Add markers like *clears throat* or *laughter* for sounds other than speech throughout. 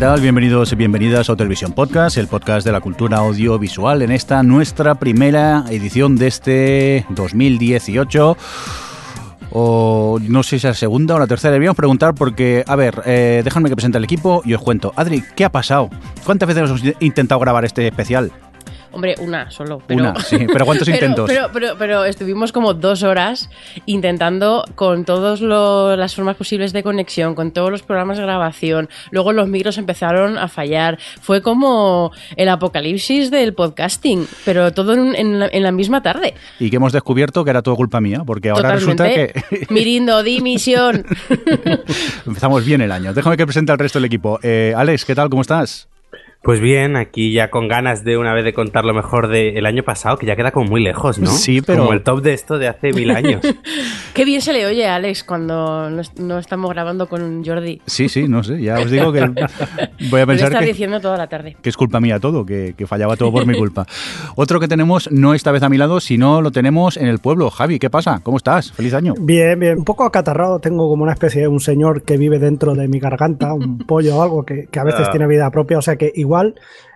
Tal? Bienvenidos y bienvenidas a Televisión Podcast, el podcast de la cultura audiovisual en esta nuestra primera edición de este 2018 o no sé si es la segunda o la tercera. Debíamos preguntar porque, a ver, eh, déjame que presente el equipo y os cuento. Adri, ¿qué ha pasado? ¿Cuántas veces hemos intentado grabar este especial? Hombre, una solo. Pero, Una, sí. ¿Pero cuántos *laughs* pero- intentos? Pero, pero, pero estuvimos como dos horas intentando con todas las formas posibles de conexión, con todos los programas de grabación. Luego los micros empezaron a fallar. Fue como el apocalipsis del podcasting, pero todo en, en la, en la misma tarde. Y que hemos descubierto que era todo culpa mía, porque ahora Totalmente. resulta que *laughs* Mirindo, dimisión. *laughs* empezamos bien el año. Déjame que presente al resto del equipo. Eh, Alex, ¿qué tal? ¿Cómo estás? Pues bien, aquí ya con ganas de una vez de contar lo mejor del año pasado, que ya queda como muy lejos, ¿no? Sí, pero- Como el top de esto de hace mil años. *laughs* Qué bien se le oye a Alex cuando no, est- no estamos grabando con Jordi. Sí, sí, no sé. Ya os digo que *laughs* voy a pensar está que... diciendo toda la tarde. que es culpa mía todo, que, que fallaba todo por mi culpa. Otro que tenemos, no esta vez a mi lado, sino lo tenemos en el pueblo. Javi, ¿qué pasa? ¿Cómo estás? Feliz año. Bien, bien. Un poco acatarrado. Tengo como una especie de un señor que vive dentro de mi garganta, un *laughs* pollo o algo que, que a veces Ah. tiene vida propia. O sea que igual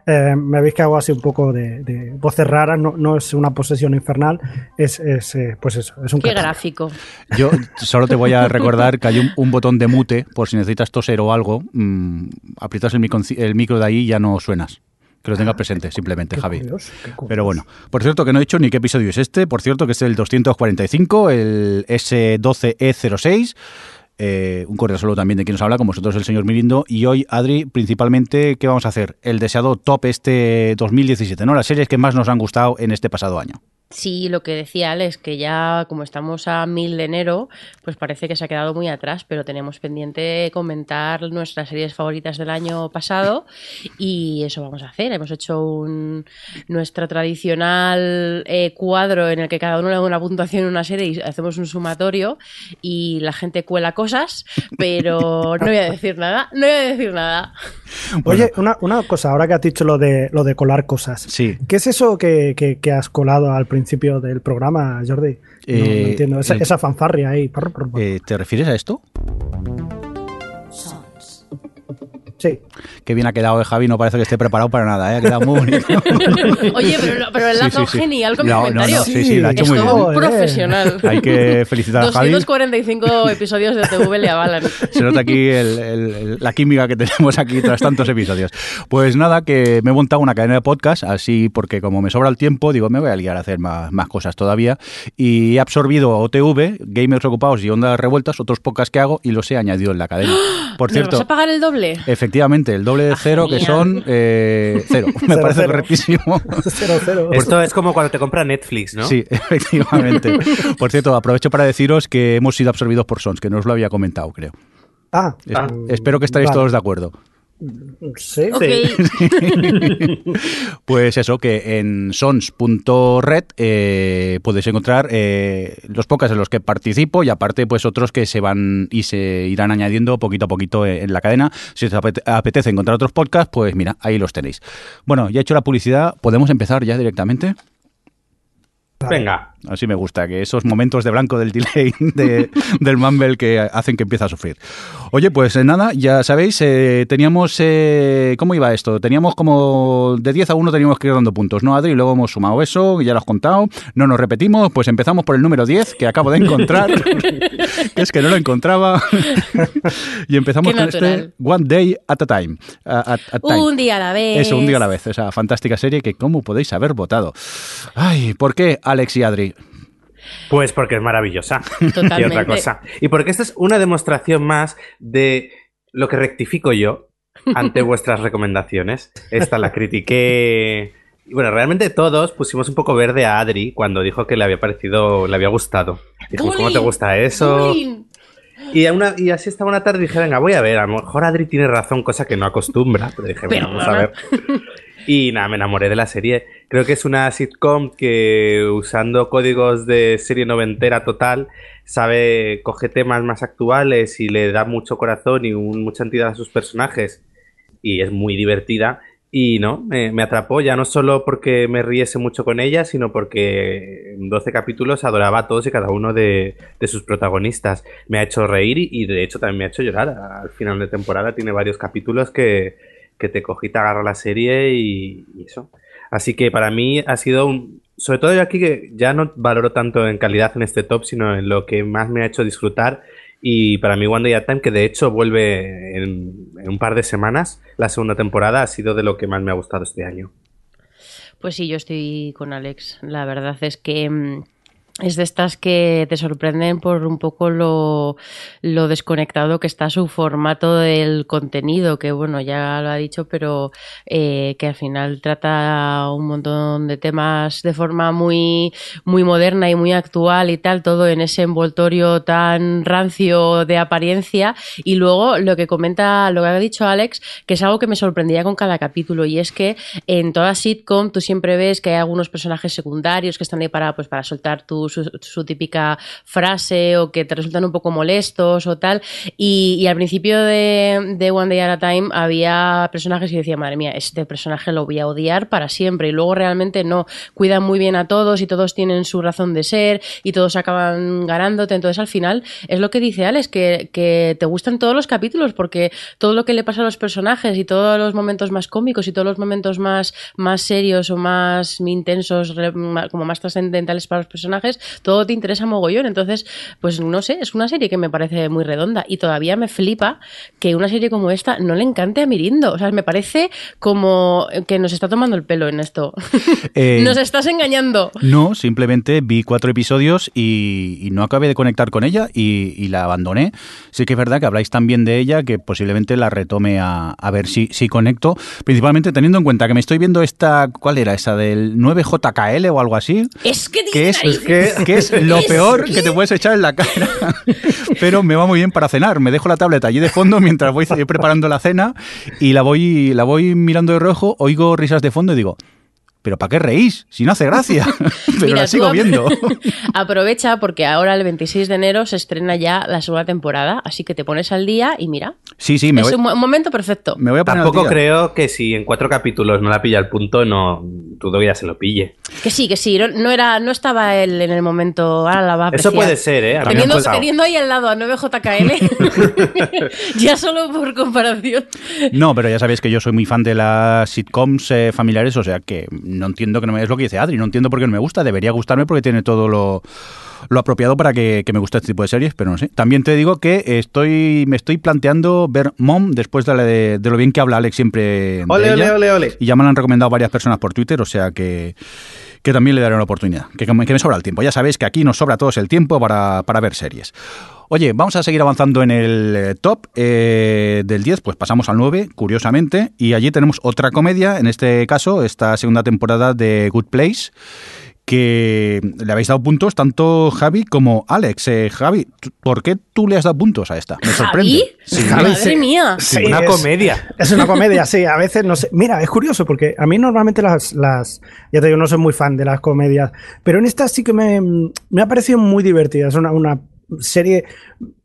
eh, me veis que hago así un poco de, de voces raras. No, no es una posesión infernal. Es, es, eh, pues eso, es un Qué gráfico. Yo solo te voy a *laughs* recordar que hay un, un botón de mute por si necesitas toser o algo. mm, aprietas el micro, el micro de ahí y ya no suenas. Que lo tengas presente, simplemente, Qué Javi. curioso, curioso. Pero bueno, por cierto que no he dicho ni qué episodio es este, por cierto que es el 245, el S12E06, eh, un correo solo también de quien nos habla, como vosotros el señor Mirindo, y hoy, Adri, principalmente, ¿qué vamos a hacer? El deseado top este 2017, ¿no? Las series que más nos han gustado en este pasado año. Sí, lo que decía Alex, que ya como estamos a mil de enero, pues parece que se ha quedado muy atrás, pero tenemos pendiente comentar nuestras series favoritas del año pasado y eso vamos a hacer. Hemos hecho un, nuestro tradicional eh, cuadro en el que cada uno le da una puntuación en una serie y hacemos un sumatorio y la gente cuela cosas, pero no voy a decir nada, no voy a decir nada. Oye, una, una cosa, ahora que has dicho lo de, lo de colar cosas. Sí. ¿Qué es eso que, que- que has colado al principio del programa, Jordi? No, no Eh, entiendo. Esa, el- esa fanfarria ahí. Eh, ¿Te refieres a esto? Sí. Qué bien ha quedado, eh, Javi, no parece que esté preparado para nada, ¿eh? ha quedado muy bonito. *laughs* Oye, pero, pero el Sí, sí, sí. genial con No, no, comentario. no, sí, sí, lo ha hecho es muy bien. un profesional. Hay que felicitar a Javi. 245 episodios de TV le avalan. Se nota aquí el- el- el- la química que tenemos aquí tras tantos episodios. Pues nada, que me he montado una cadena de podcast, así porque como me sobra el tiempo, digo, me voy a liar a hacer más, más cosas todavía. Y he absorbido OTV, Gamers Ocupados y Ondas Revueltas, otros podcasts que hago, y los he añadido en la cadena. Por ¿Me cierto, vas a pagar el doble? efectivamente, el doble de Ah, cero, que son eh, *laughs* cero. Me Cero, parece cero. correctísimo. *laughs* Cero, cero. Esto es como cuando te compra Netflix, ¿no? Sí, *laughs* efectivamente. Por cierto, aprovecho para deciros que hemos sido absorbidos por Sons, que no os lo había comentado, creo. Ah, Es- Ah. Espero que estaréis Vale. todos de acuerdo. Sí. Ok. *laughs* Pues eso, que en sons.red eh, puedes encontrar eh, los podcasts en los que participo y aparte pues otros que se van y se irán añadiendo poquito a poquito en la cadena. Si os apete- apetece encontrar otros podcasts, pues mira, ahí los tenéis. Bueno, ya he hecho la publicidad, ¿podemos empezar ya directamente? Venga. Así me gusta, que esos momentos de blanco del delay *laughs* de- del Mumble que hacen que empiece a sufrir. Oye, pues eh, nada, ya sabéis, eh, teníamos... eh, ¿Cómo iba esto? Teníamos como... De 10 a 1 teníamos que ir dando puntos, ¿no, Adri? Y luego hemos sumado eso, ya lo has contado. No nos repetimos, pues empezamos por el número 10, que acabo de encontrar. *laughs* que es que no lo encontraba. *laughs* y empezamos Qué con natural. este One Day at a Time. a- at- at time. Un día a la vez. Eso, un día a la vez. Esa fantástica serie que, ¿cómo podéis haber votado? Ay, ¿por qué, Alex y Adri? Pues porque es maravillosa. *laughs* Y Totalmente. otra cosa. Y porque esta es una demostración más de lo que rectifico yo ante *laughs* vuestras recomendaciones. Esta la critiqué Y bueno, realmente todos pusimos un poco verde a Adri cuando dijo que le había parecido, le había gustado. Dijimos, ¿cómo te gusta eso? Y, a una- y así estaba una tarde y dije, venga, voy a ver, a lo mejor Adri tiene razón, cosa que no acostumbra. Pero dije, bueno, vamos a ver. *laughs* Y nada, me enamoré de la serie. Creo que es una sitcom que usando códigos de serie noventera total, sabe, coge temas más actuales y le da mucho corazón y mucha entidad a sus personajes. Y es muy divertida. Y no, me, atrapó ya no solo porque me riese mucho con ella, sino porque en 12 capítulos adoraba a todos y cada uno de, de sus protagonistas. Me ha hecho reír y, y de hecho también me ha hecho llorar. Al final de temporada tiene varios capítulos que, que te cogí, te agarra la serie y, eso. Así que para mí ha sido un... Sobre todo yo aquí que ya no valoro tanto en calidad en este top, sino en lo que más me ha hecho disfrutar. Y para mí One Day at Time, que de hecho vuelve en, en un par de semanas, la segunda temporada ha sido de lo que más me ha gustado este año. Pues sí, yo estoy con Alex. La verdad es que mm, es de estas que te sorprenden por un poco lo, lo desconectado que está su formato del contenido, que bueno, ya lo ha dicho, pero eh, que al final trata un montón de temas de forma muy, muy moderna y muy actual y tal, todo en ese envoltorio tan rancio de apariencia. Y luego lo que comenta, lo que ha dicho Alex, que es algo que me sorprendía con cada capítulo, y es que en toda sitcom tú siempre ves que hay algunos personajes secundarios que están ahí para, pues, para soltar tu, su, típica frase o que te resultan un poco molestos o tal. Y, al principio de, One Day at a Time había personajes que decía, madre mía, este personaje lo voy a odiar para siempre. Y luego realmente no, cuidan muy bien a todos y todos tienen su razón de ser y todos acaban ganándote. Entonces al final es lo que dice Alex, que, que te gustan todos los capítulos porque todo lo que le pasa a los personajes y todos los momentos más cómicos y todos los momentos más, más serios o más intensos, como más trascendentales para los personajes, todo te interesa mogollón. Entonces, pues no sé, es una serie que me parece muy redonda y todavía me flipa que una serie como esta no le encante a Mirindo. O sea, me parece como que nos está tomando el pelo en esto. *laughs* Eh, nos estás engañando. No, simplemente vi cuatro episodios y, y no acabé de conectar con ella y, y la abandoné. Sí que es verdad que habláis tan bien de ella que posiblemente la retome a, a ver si, si conecto, principalmente teniendo en cuenta que me estoy viendo esta, ¿cuál era? Esa del 9JKL o algo así. Es que Que es, tiene que, que es *laughs* lo peor que- que te puedes echar en la cara. *laughs* Pero me va muy bien para cenar. Me dejo la tableta allí de fondo mientras voy preparando la cena y la voy, la voy mirando de rojo, oigo risas de fondo y digo, ¿pero para qué reís? Si no hace gracia. *laughs* Pero Mira, la sigo viendo. *laughs* Aprovecha porque ahora el 26 de enero se estrena ya la segunda temporada, así que te pones al día y mira, Sí, sí, me es voy, un mo- momento perfecto. me voy a poner al Tampoco día. creo que si en cuatro capítulos no la pilla el punto, no dudo que ya se lo pille. Que sí, que sí, no, no era, no estaba él en el momento, ahora la va a Eso puede ser, ¿eh? A teniendo ahí al lado a 9JKL, *laughs* ya solo por comparación. No, pero ya sabéis que yo soy muy fan de las sitcoms eh, familiares, o sea que no entiendo que no me... Es lo que dice Adri, no entiendo por qué no me gusta. Debería gustarme porque tiene todo lo, lo apropiado para que, que me guste este tipo de series, pero no sé. También te digo que estoy me estoy planteando ver Mom después de, la de, de lo bien que habla Alex siempre Ole, ole, ella. ole, ole. Y ya me lo han recomendado varias personas por Twitter, o sea que, que también le daré una oportunidad. Que, que me que me sobra el tiempo. Ya sabéis que aquí nos sobra a todos el tiempo para, para ver series. Oye, vamos a seguir avanzando en el eh, top eh, del 10, pues pasamos al 9, curiosamente, y allí tenemos otra comedia, en este caso, esta segunda temporada de Good Place, que le habéis dado puntos tanto Javi como Alex. Eh, Javi, ¿tú- ¿por qué tú le has dado puntos a esta? Me sorprende. ¿Javi? Sí. Javi, Madre sí. mía. Sí, una es- comedia. Es una comedia, sí. A veces no sé. Mira, es curioso porque a mí normalmente las, las. Ya te digo, no soy muy fan de las comedias. Pero en esta sí que me, me ha parecido muy divertida. Es una, una serie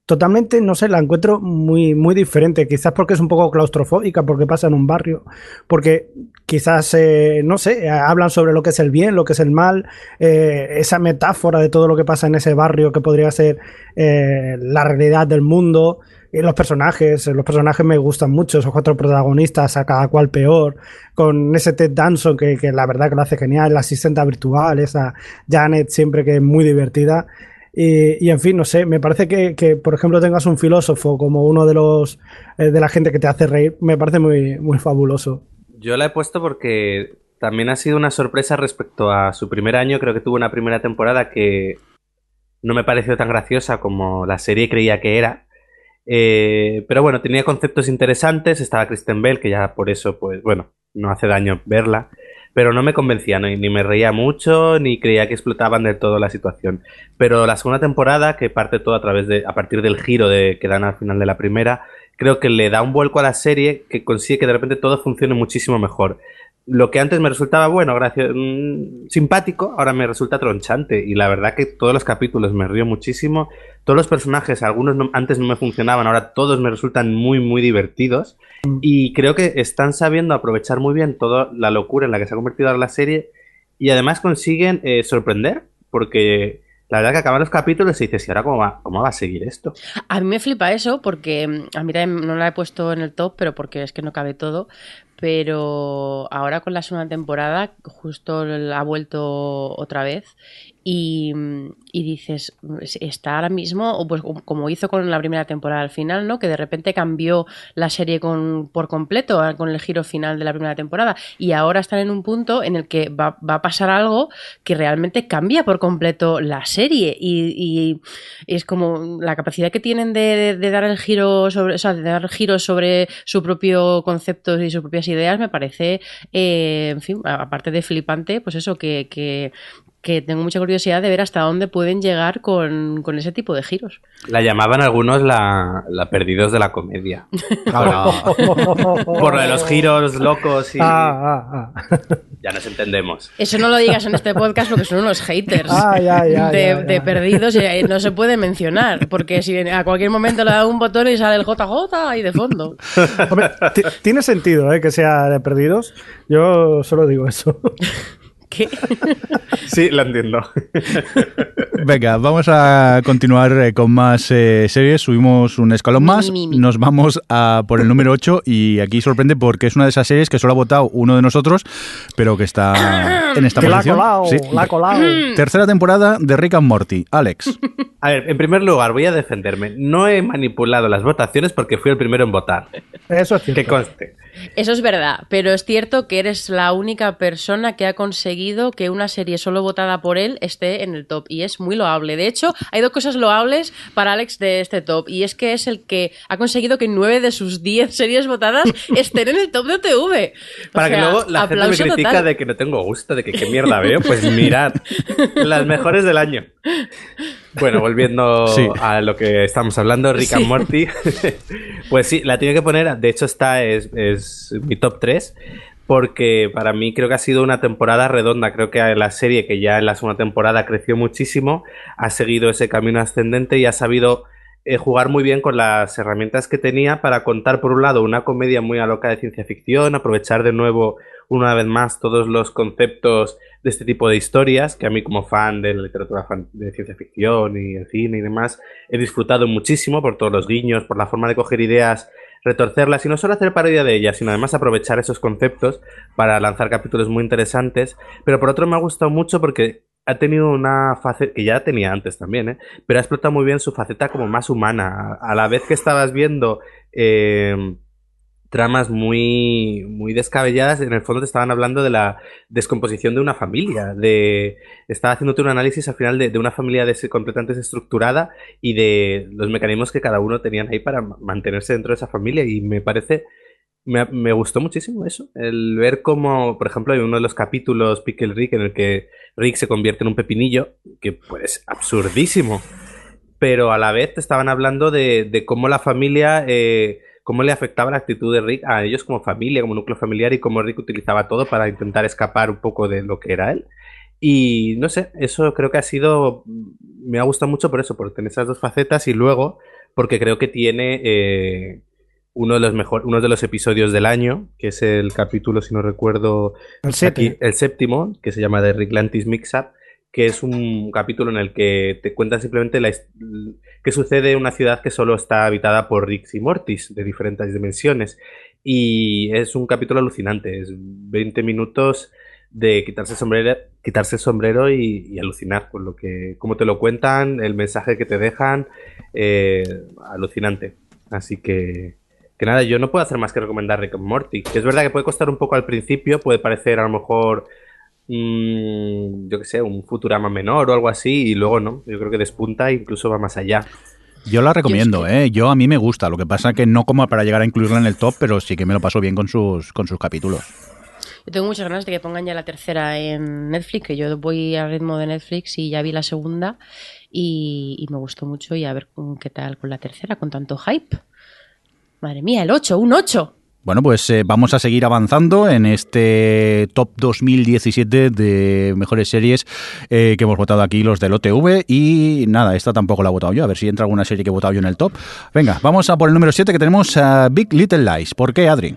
totalmente, no sé, la encuentro muy, muy diferente. Quizás porque es un poco claustrofóbica, porque pasa en un barrio. Porque quizás, eh, no sé, eh, hablan sobre lo que es el bien, lo que es el mal. eh, esa metáfora de todo lo que pasa en ese barrio que podría ser la realidad del mundo. Y los personajes, los personajes me gustan mucho, esos cuatro protagonistas, a cada cual peor, con ese Ted Danson que, que la verdad que lo hace genial, la asistenta virtual, esa Janet siempre que es muy divertida. Y, y, en fin, no sé, me parece que, que, por ejemplo, tengas un filósofo como uno de los eh, de la gente que te hace reír, me parece muy, muy fabuloso. Yo la he puesto porque también ha sido una sorpresa respecto a su primer año. Creo que tuvo una primera temporada que no me pareció tan graciosa como la serie creía que era. Eh, pero bueno, tenía conceptos interesantes. Estaba Kristen Bell, que ya por eso, pues bueno, no hace daño verla. Pero no me convencía, ni, ni me reía mucho, ni creía que explotaban del todo la situación. Pero la segunda temporada, que parte todo a través de, a partir del giro de, que dan al final de la primera, creo que le da un vuelco a la serie que consigue que de repente todo funcione muchísimo mejor lo que antes me resultaba bueno, gracias, mm, simpático, ahora me resulta tronchante. Y la verdad que todos los capítulos me río muchísimo. Todos los personajes, algunos antes no me funcionaban, ahora todos me resultan muy, muy divertidos. Mm. Y creo que están sabiendo aprovechar muy bien toda la locura en la que se ha convertido ahora la serie. Y además consiguen eh, sorprender, porque la verdad que acaban los capítulos y dices, ¿y ahora cómo va, cómo va a seguir esto? A mí me flipa eso porque mm, a mí también no la he puesto en el top, pero porque es que no cabe todo pero ahora con la segunda temporada justo ha vuelto otra vez y, dices, está ahora mismo, pues como hizo con la primera temporada al final, ¿no? Que de repente cambió la serie con, por completo con el giro final de la primera temporada y ahora están en un punto en el que va, a pasar algo que realmente cambia por completo la serie y, es como la capacidad que tienen de, dar el giro sobre, o sea, de dar giros sobre su propio concepto y sus propias ideas me parece, eh, en fin, aparte de flipante, pues eso, que, que tengo mucha curiosidad de ver hasta dónde pueden llegar con, ese tipo de giros. La llamaban algunos la, la perdidos de la comedia. *laughs* Por lo de los giros locos y... Ah, ah, ah. Ya nos entendemos. Eso no lo digas en este podcast porque son unos haters de, perdidos y no se puede mencionar porque si a cualquier momento le da un botón y sale el JJ ahí de fondo. tiene sentido ¿eh? que sea de perdidos. Yo solo digo eso. *laughs* ¿Qué? *laughs* Sí, lo entiendo. *laughs* Venga, vamos a continuar eh, con más eh, series. Subimos un escalón más. Nos vamos a por el número 8 y aquí sorprende porque es una de esas series que solo ha votado uno de nosotros, pero que está *coughs* en esta posición. La ha colado, la ha colado. Tercera temporada de Rick and Morty. Alex. A ver, en primer lugar, voy a defenderme. No he manipulado las votaciones porque fui el primero en votar. Eso es cierto. Que conste. Eso es verdad, pero es cierto que eres la única persona que ha conseguido que una serie solo votada por él esté en el top y es muy loable. De hecho, hay dos cosas loables para Alex de este top y es que es el que ha conseguido que nueve de sus diez series votadas *laughs* estén en el top de TV. para que luego la gente me critica de que no tengo gusto, de que qué mierda veo, pues mirad, las mejores del año. Bueno, volviendo a lo que estamos hablando, Rick and Morty. *laughs* pues sí, la tiene que poner. De hecho, esta es, es, mi top 3. Porque para mí creo que ha sido una temporada redonda. Creo que la serie, que ya en la segunda temporada creció muchísimo, ha seguido ese camino ascendente y ha sabido eh, jugar muy bien con las herramientas que tenía para contar, por un lado, una comedia muy a loca de ciencia ficción, aprovechar de nuevo, una vez más, todos los conceptos de este tipo de historias, que a mí como fan de la literatura de ciencia ficción y el cine y demás, he disfrutado muchísimo por todos los guiños, por la forma de coger ideas, retorcerlas y no solo hacer parodia de ellas, sino además aprovechar esos conceptos para lanzar capítulos muy interesantes. Pero por otro me ha gustado mucho porque ha tenido una faceta, que ya tenía antes también, ¿eh? pero ha explotado muy bien su faceta como más humana. A la vez que estabas viendo eh, tramas muy, muy descabelladas, en el fondo te estaban hablando de la descomposición de una familia, de estaba haciéndote un análisis al final de, una familia completamente desestructurada y de los mecanismos que cada uno tenían ahí para mantenerse dentro de esa familia. Y me parece me, me, gustó muchísimo eso, el ver cómo, por ejemplo, hay uno de los capítulos Pickle Rick en el que Rick se convierte en un pepinillo, que pues absurdísimo, pero a la vez te estaban hablando de, de cómo la familia eh, cómo le afectaba la actitud de Rick a ellos como familia, como núcleo familiar y cómo Rick utilizaba todo para intentar escapar un poco de lo que era él. Y no sé, eso creo que ha sido, me ha gustado mucho por eso, por tener esas dos facetas y luego porque creo que tiene eh, uno de los mejores, uno de los episodios del año, que es el capítulo, si no recuerdo, el, el séptimo, que se llama The Ricklantis Mix Up, que es un capítulo en el que te cuentan simplemente la, qué sucede en una ciudad que solo está habitada por Rix y Mortis de diferentes dimensiones. Y es un capítulo alucinante, es 20 minutos de quitarse el sombrero, quitarse el sombrero y, alucinar con lo que, cómo te lo cuentan, el mensaje que te dejan, eh, alucinante. Así que, que nada, yo no puedo hacer más que recomendar Rick and Morty, es verdad que puede costar un poco al principio, puede parecer a lo mejor yo qué sé, un Futurama menor o algo así, y luego no, yo creo que despunta e incluso va más allá. Yo la recomiendo, yo ¿eh? Yo a mí me gusta, lo que pasa que no como para llegar a incluirla en el top, pero sí que me lo paso bien con sus, con sus capítulos. Yo tengo muchas ganas de que pongan ya la tercera en Netflix, que yo voy al ritmo de Netflix y ya vi la segunda y, y me gustó mucho y a ver qué tal con la tercera, con tanto hype. Madre mía, el 8, un 8. Bueno, pues eh, vamos a seguir avanzando en este top 2017 de mejores series eh, que hemos votado aquí los del OTV y nada, esta tampoco la he votado yo, a ver si entra alguna serie que he votado yo en el top. Venga, vamos a por el número 7 que tenemos a Big Little Lies. ¿Por qué, Adri?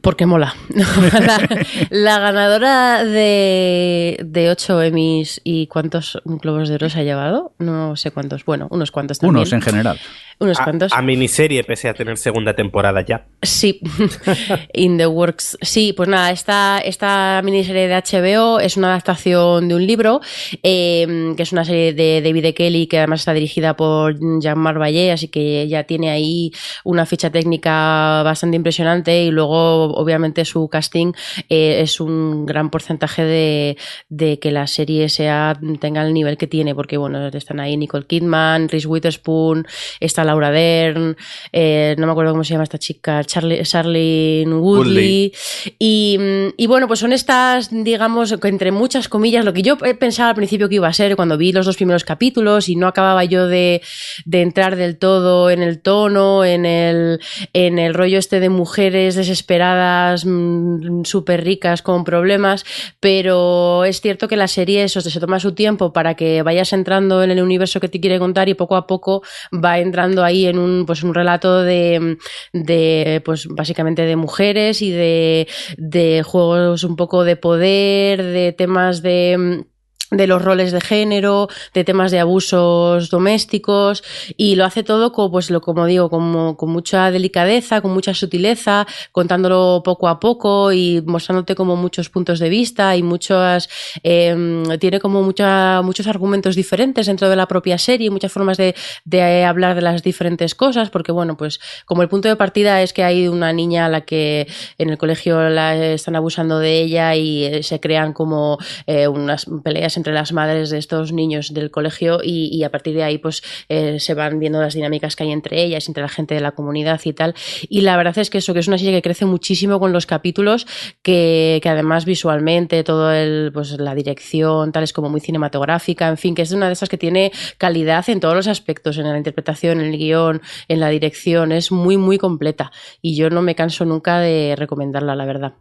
Porque mola. *laughs* la, la, ganadora de, de 8 Emmys y cuántos globos de oro se ha llevado, no sé cuántos, bueno, unos cuantos también. Unos en general. Unos a, cuantos. A miniserie, pese a tener segunda temporada ya. Sí, *laughs* in the works. Sí, pues nada, esta, esta miniserie de HBO es una adaptación de un libro, eh, que es una serie de David e. Kelly, que además está dirigida por Jean-Marc Vallée, así que ya tiene ahí una ficha técnica bastante impresionante y luego, obviamente, su casting eh, es un gran porcentaje de, de, que la serie sea tenga el nivel que tiene, porque bueno, están ahí Nicole Kidman, Reese Witherspoon, está Laura Dern, eh, no me acuerdo cómo se llama esta chica, Charlie, Charlene Woodley. Y, y, bueno, pues son estas, digamos, entre muchas comillas, lo que yo pensaba al principio que iba a ser cuando vi los dos primeros capítulos y no acababa yo de, de entrar del todo en el tono, en el, en el rollo este de mujeres desesperadas, mmm, súper ricas, con problemas, pero es cierto que la serie eso, se toma su tiempo para que vayas entrando en el universo que te quiere contar y poco a poco va entrando ahí en un, pues, un relato de, de, pues básicamente de mujeres y de, de juegos un poco de poder, de temas de de los roles de género, de temas de abusos domésticos y lo hace todo como, pues lo como digo, como, con mucha delicadeza, con mucha sutileza, contándolo poco a poco y mostrándote como muchos puntos de vista y muchas eh, tiene como mucha, muchos argumentos diferentes dentro de la propia serie, muchas formas de, de hablar de las diferentes cosas, porque bueno, pues como el punto de partida es que hay una niña a la que en el colegio la están abusando de ella y se crean como eh, unas peleas entre las madres de estos niños del colegio y, a partir de ahí pues eh, se van viendo las dinámicas que hay entre ellas, entre la gente de la comunidad y tal. Y la verdad es que eso, que es una serie que crece muchísimo con los capítulos, que, que además visualmente, todo el, pues la dirección, tal, es como muy cinematográfica, en fin, que es una de esas que tiene calidad en todos los aspectos, en la interpretación, en el guion, en la dirección, es muy, muy completa. Y yo no me canso nunca de recomendarla, la verdad.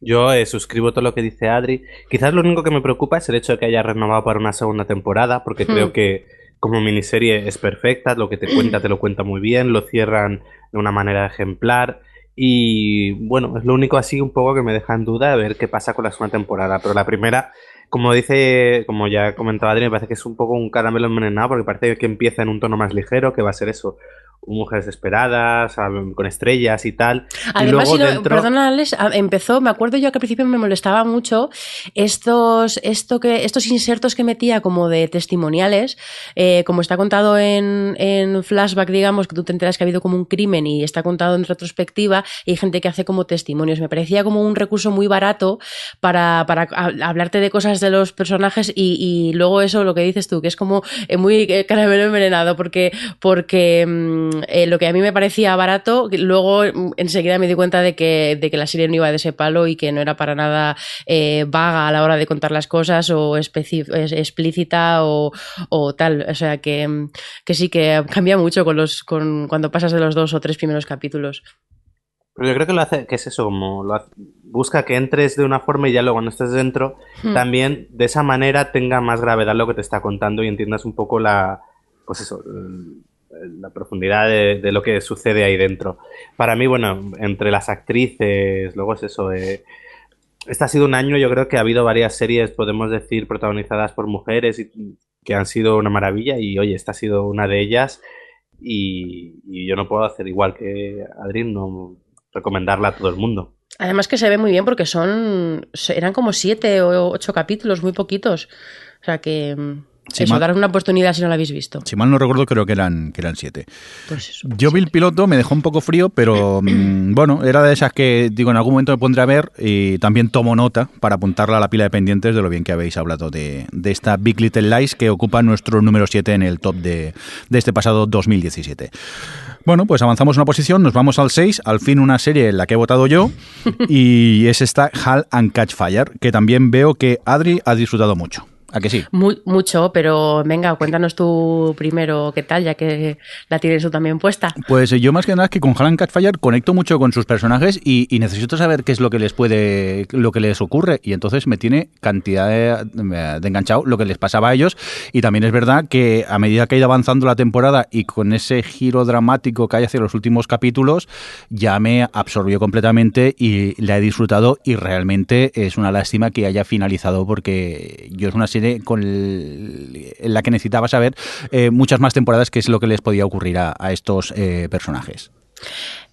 Yo eh, suscribo todo lo que dice Adri. Quizás lo único que me preocupa es el hecho de que haya renovado para una segunda temporada, porque hmm. creo que como miniserie es perfecta, lo que te cuenta te lo cuenta muy bien, lo cierran de una manera ejemplar. Y bueno, es lo único así un poco que me deja en duda de ver qué pasa con la segunda temporada. Pero la primera, como dice, como ya comentaba Adri, me parece que es un poco un caramelo envenenado, porque parece que empieza en un tono más ligero, que va a ser eso, mujeres desesperadas, con estrellas y tal. Además, y luego si no, dentro... perdona, Alex, empezó, me acuerdo yo que al principio me molestaba mucho estos, esto que, estos insertos que metía como de testimoniales, eh, como está contado en, en, flashback, digamos, que tú te enteras que ha habido como un crimen y está contado en retrospectiva, y hay gente que hace como testimonios. Me parecía como un recurso muy barato para, para hablarte de cosas de los personajes y, y, luego eso, lo que dices tú, que es como muy caramelo envenenado, porque, porque eh, lo que a mí me parecía barato, luego enseguida me di cuenta de que, de que la serie no iba de ese palo y que no era para nada eh, vaga a la hora de contar las cosas o explícita o, o, tal. O sea que, que, sí que cambia mucho con los, con, cuando pasas de los dos o tres primeros capítulos. Pero yo creo que lo hace, que es eso, como lo hace, busca que entres de una forma y ya luego cuando estés dentro, hmm. también de esa manera tenga más gravedad lo que te está contando y entiendas un poco la, pues eso, la profundidad de, lo que sucede ahí dentro. Para mí, bueno, entre las actrices, luego es eso. Eh, este ha sido un año, yo creo que ha habido varias series, podemos decir, protagonizadas por mujeres y que han sido una maravilla. Y oye, esta ha sido una de ellas. Y, y yo no puedo hacer igual que Adrien, no recomendarla a todo el mundo. Además que se ve muy bien porque son eran como siete o ocho capítulos, muy poquitos. O sea que Sí, eso, mal- daros una oportunidad si no la habéis visto. Si mal no recuerdo, creo que eran, que eran siete. Pues eso. Yo vi el piloto, me dejó un poco frío, pero *clears throat* mm, bueno, era de esas que digo, en algún momento me pondré a ver y también tomo nota para apuntarla a la pila de pendientes de lo bien que habéis hablado de, de esta Big Little Lies que ocupa nuestro número 7 en el top de, de este pasado 2017. Bueno, pues avanzamos una posición, nos vamos al 6, al fin una serie en la que he votado yo, *laughs* y es esta Hal and Catch Fire, que también veo que Adri ha disfrutado mucho. ¿A que sí? Muy, mucho, pero venga, cuéntanos tú primero qué tal, ya que la tienes tú también puesta. Pues yo más que nada es que con Hal and Catfire conecto mucho con sus personajes y, y necesito saber qué es lo que les puede, lo que les ocurre y entonces me tiene cantidad de, de enganchado lo que les pasaba a ellos y también es verdad que a medida que ha ido avanzando la temporada y con ese giro dramático que hay hacia los últimos capítulos ya me absorbió completamente y la he disfrutado y realmente es una lástima que haya finalizado porque yo es una serie con el- en la que necesitaba saber eh, muchas más temporadas qué es lo que les podía ocurrir a, a estos eh, personajes.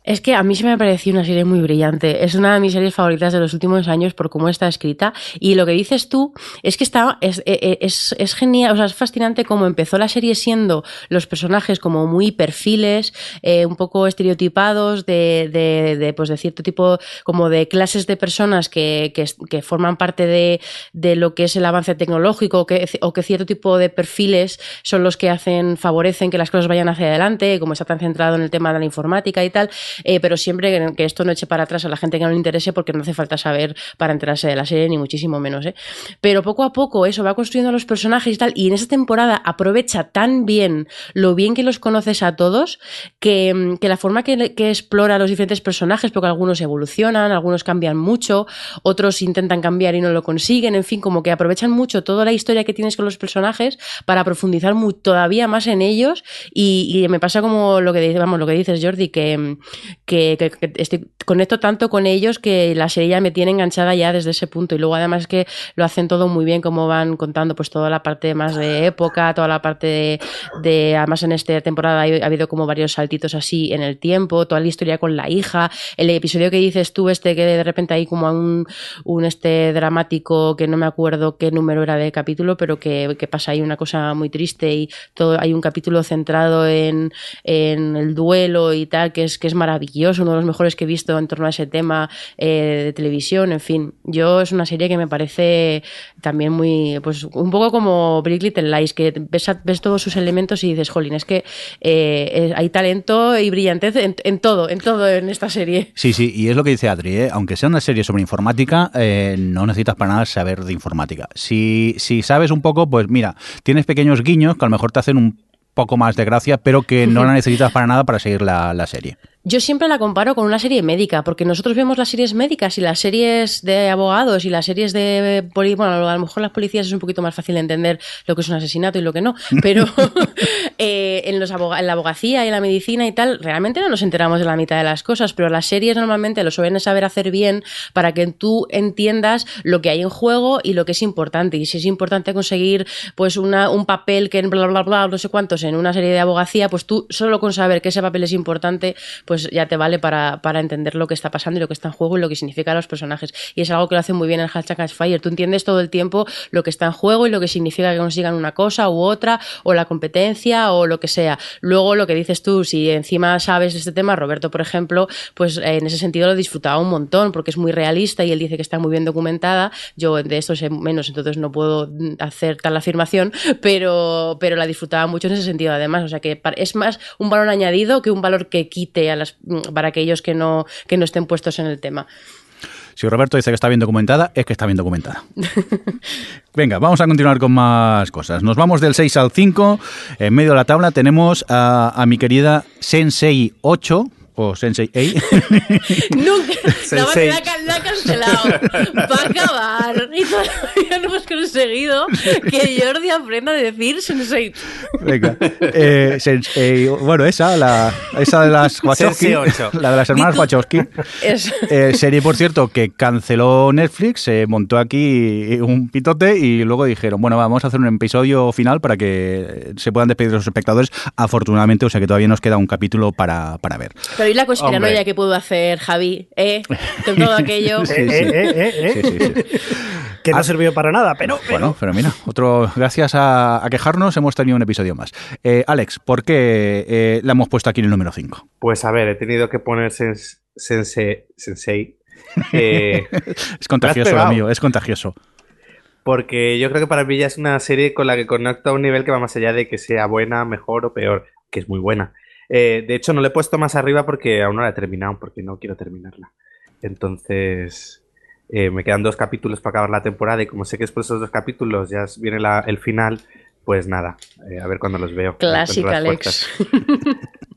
Es que a mí se me ha parecido una serie muy brillante. Es una de mis series favoritas de los últimos años por cómo está escrita. Y lo que dices tú es que está, es, eh, es, es genial, o sea, es fascinante cómo empezó la serie siendo los personajes como muy perfiles, eh, un poco estereotipados de, de, de, pues de cierto tipo, como de clases de personas que, que, que forman parte de, de, lo que es el avance tecnológico o que, o que cierto tipo de perfiles son los que hacen, favorecen que las cosas vayan hacia adelante, como está tan centrado en el tema de la informática y tal eh, pero siempre que, esto no eche para atrás a la gente que no le interese porque no hace falta saber para enterarse de la serie, ni muchísimo menos. ¿eh? Pero poco a poco eso va construyendo los personajes y tal, y en esa temporada aprovecha tan bien lo bien que los conoces a todos, que, que la forma que, que, explora los diferentes personajes, porque algunos evolucionan, algunos cambian mucho, otros intentan cambiar y no lo consiguen, en fin, como que aprovechan mucho toda la historia que tienes con los personajes para profundizar todavía más en ellos, y, me pasa como lo que, lo que dices, Jordi, que que, que, que estoy, conecto tanto con ellos que la serie ya me tiene enganchada ya desde ese punto. Y luego además que lo hacen todo muy bien como van contando pues toda la parte más de época, toda la parte de, de además en esta temporada ha, ha habido como varios saltitos así en el tiempo, toda la historia con la hija, el episodio que dices tú este que de repente hay como un, un este dramático que no me acuerdo qué número era de capítulo pero que, que pasa ahí una cosa muy triste y todo hay un capítulo centrado en, en el duelo y tal que es que es maravilloso, uno de los mejores que he visto en torno a ese tema eh, de televisión, en fin. Yo es una serie que me parece también muy, pues un poco como Big Little Lies, que ves, ves todos sus elementos y dices, jolín, es que eh, hay talento y brillantez en, en, todo, en todo en esta serie. Sí, sí, y es lo que dice Adri, ¿eh? aunque sea una serie sobre informática, eh, no necesitas para nada saber de informática. Si, si sabes un poco, pues mira, tienes pequeños guiños que a lo mejor te hacen un poco más de gracia, pero que no la *laughs* necesitas para nada para seguir la, la serie. Yo siempre la comparo con una serie médica, porque nosotros vemos las series médicas y las series de abogados y las series de... Bueno, a lo mejor las policías es un poquito más fácil de entender lo que es un asesinato y lo que no, *laughs* pero *laughs* eh, en, los en la abogacía y en la medicina y tal, realmente no nos enteramos de la mitad de las cosas, pero las series normalmente lo suelen saber hacer bien para que tú entiendas lo que hay en juego y lo que es importante. Y si es importante conseguir pues una, un papel que en bla, bla, bla, no sé cuántos en una serie de abogacía, pues tú solo con saber que ese papel es importante, pues pues ya te vale para, para, entender lo que está pasando y lo que está en juego y lo que significa los personajes. Y es algo que lo hace muy bien el hashtag Fire. Tú entiendes todo el tiempo lo que está en juego y lo que significa que consigan una cosa u otra, o la competencia, o lo que sea. Luego, lo que dices tú, si encima sabes este tema, Roberto, por ejemplo, pues eh, en ese sentido lo disfrutaba un montón, porque es muy realista y él dice que está muy bien documentada. Yo de esto sé menos, entonces no puedo hacer tal afirmación, pero, pero la disfrutaba mucho en ese sentido, además. O sea que es más un valor añadido que un valor que quite a las para aquellos que no, que no estén puestos en el tema. Si Roberto dice que está bien documentada, es que está bien documentada. *laughs* Venga, vamos a continuar con más cosas. Nos vamos del 6 al 5. En medio de la tabla tenemos a, a mi querida Sensei 8, o Sensei A. *laughs* Nunca. Sensei. La, la, ha cancelado. Va a acabar. Y todavía no hemos conseguido que *laughs* Jordi aprenda a decir Sensei. Venga. Eh, sensei, bueno, esa, la, esa de las Wachowski. *laughs* La de las hermanas Wachowski. Eh, serie, por cierto, que canceló Netflix, se montó aquí un pitote y luego dijeron, bueno, vamos a hacer un episodio final para que se puedan despedir los espectadores. Afortunadamente, o sea que todavía nos queda un capítulo para, para ver. Pero ¿y la conspiranoia que pudo hacer Javi? ¿Eh? Con todo *laughs* aquello. aquello. Eh, eh, eh, eh, Sí, sí, sí. Que no sirvió para nada, pero. Bueno, pero mira, otro, gracias a, a quejarnos hemos tenido un episodio más. Eh, Alex, ¿por qué eh, la hemos puesto aquí en el número 5? Pues a ver, he tenido que poner sens- sense- Sensei. *laughs* eh, Es contagioso lo mío, es contagioso. porque yo creo que para mí ya es una serie con la que conecto a un nivel que va más allá de que sea buena, mejor o peor, que es muy buena. Eh, de hecho, no le he puesto más arriba porque aún no la he terminado, porque no quiero terminarla. Entonces, eh, me quedan dos capítulos para acabar la temporada y como sé que después de esos dos capítulos ya viene la- el final, pues nada, eh, a ver cuándo los veo. Clásica, Alex.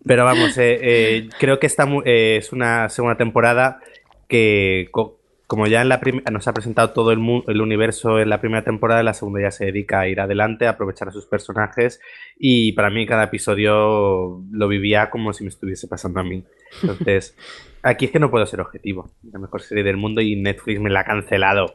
Pero vamos, eh, eh, creo que esta eh, es una segunda temporada que, co- como ya en la nos ha presentado todo el, mu- el universo en la primera temporada, la segunda ya se dedica a ir adelante, a aprovechar a sus personajes y para mí cada episodio lo vivía como si me estuviese pasando a mí. Entonces, *laughs* aquí es que no puedo ser objetivo. La mejor serie del mundo y Netflix me la ha cancelado.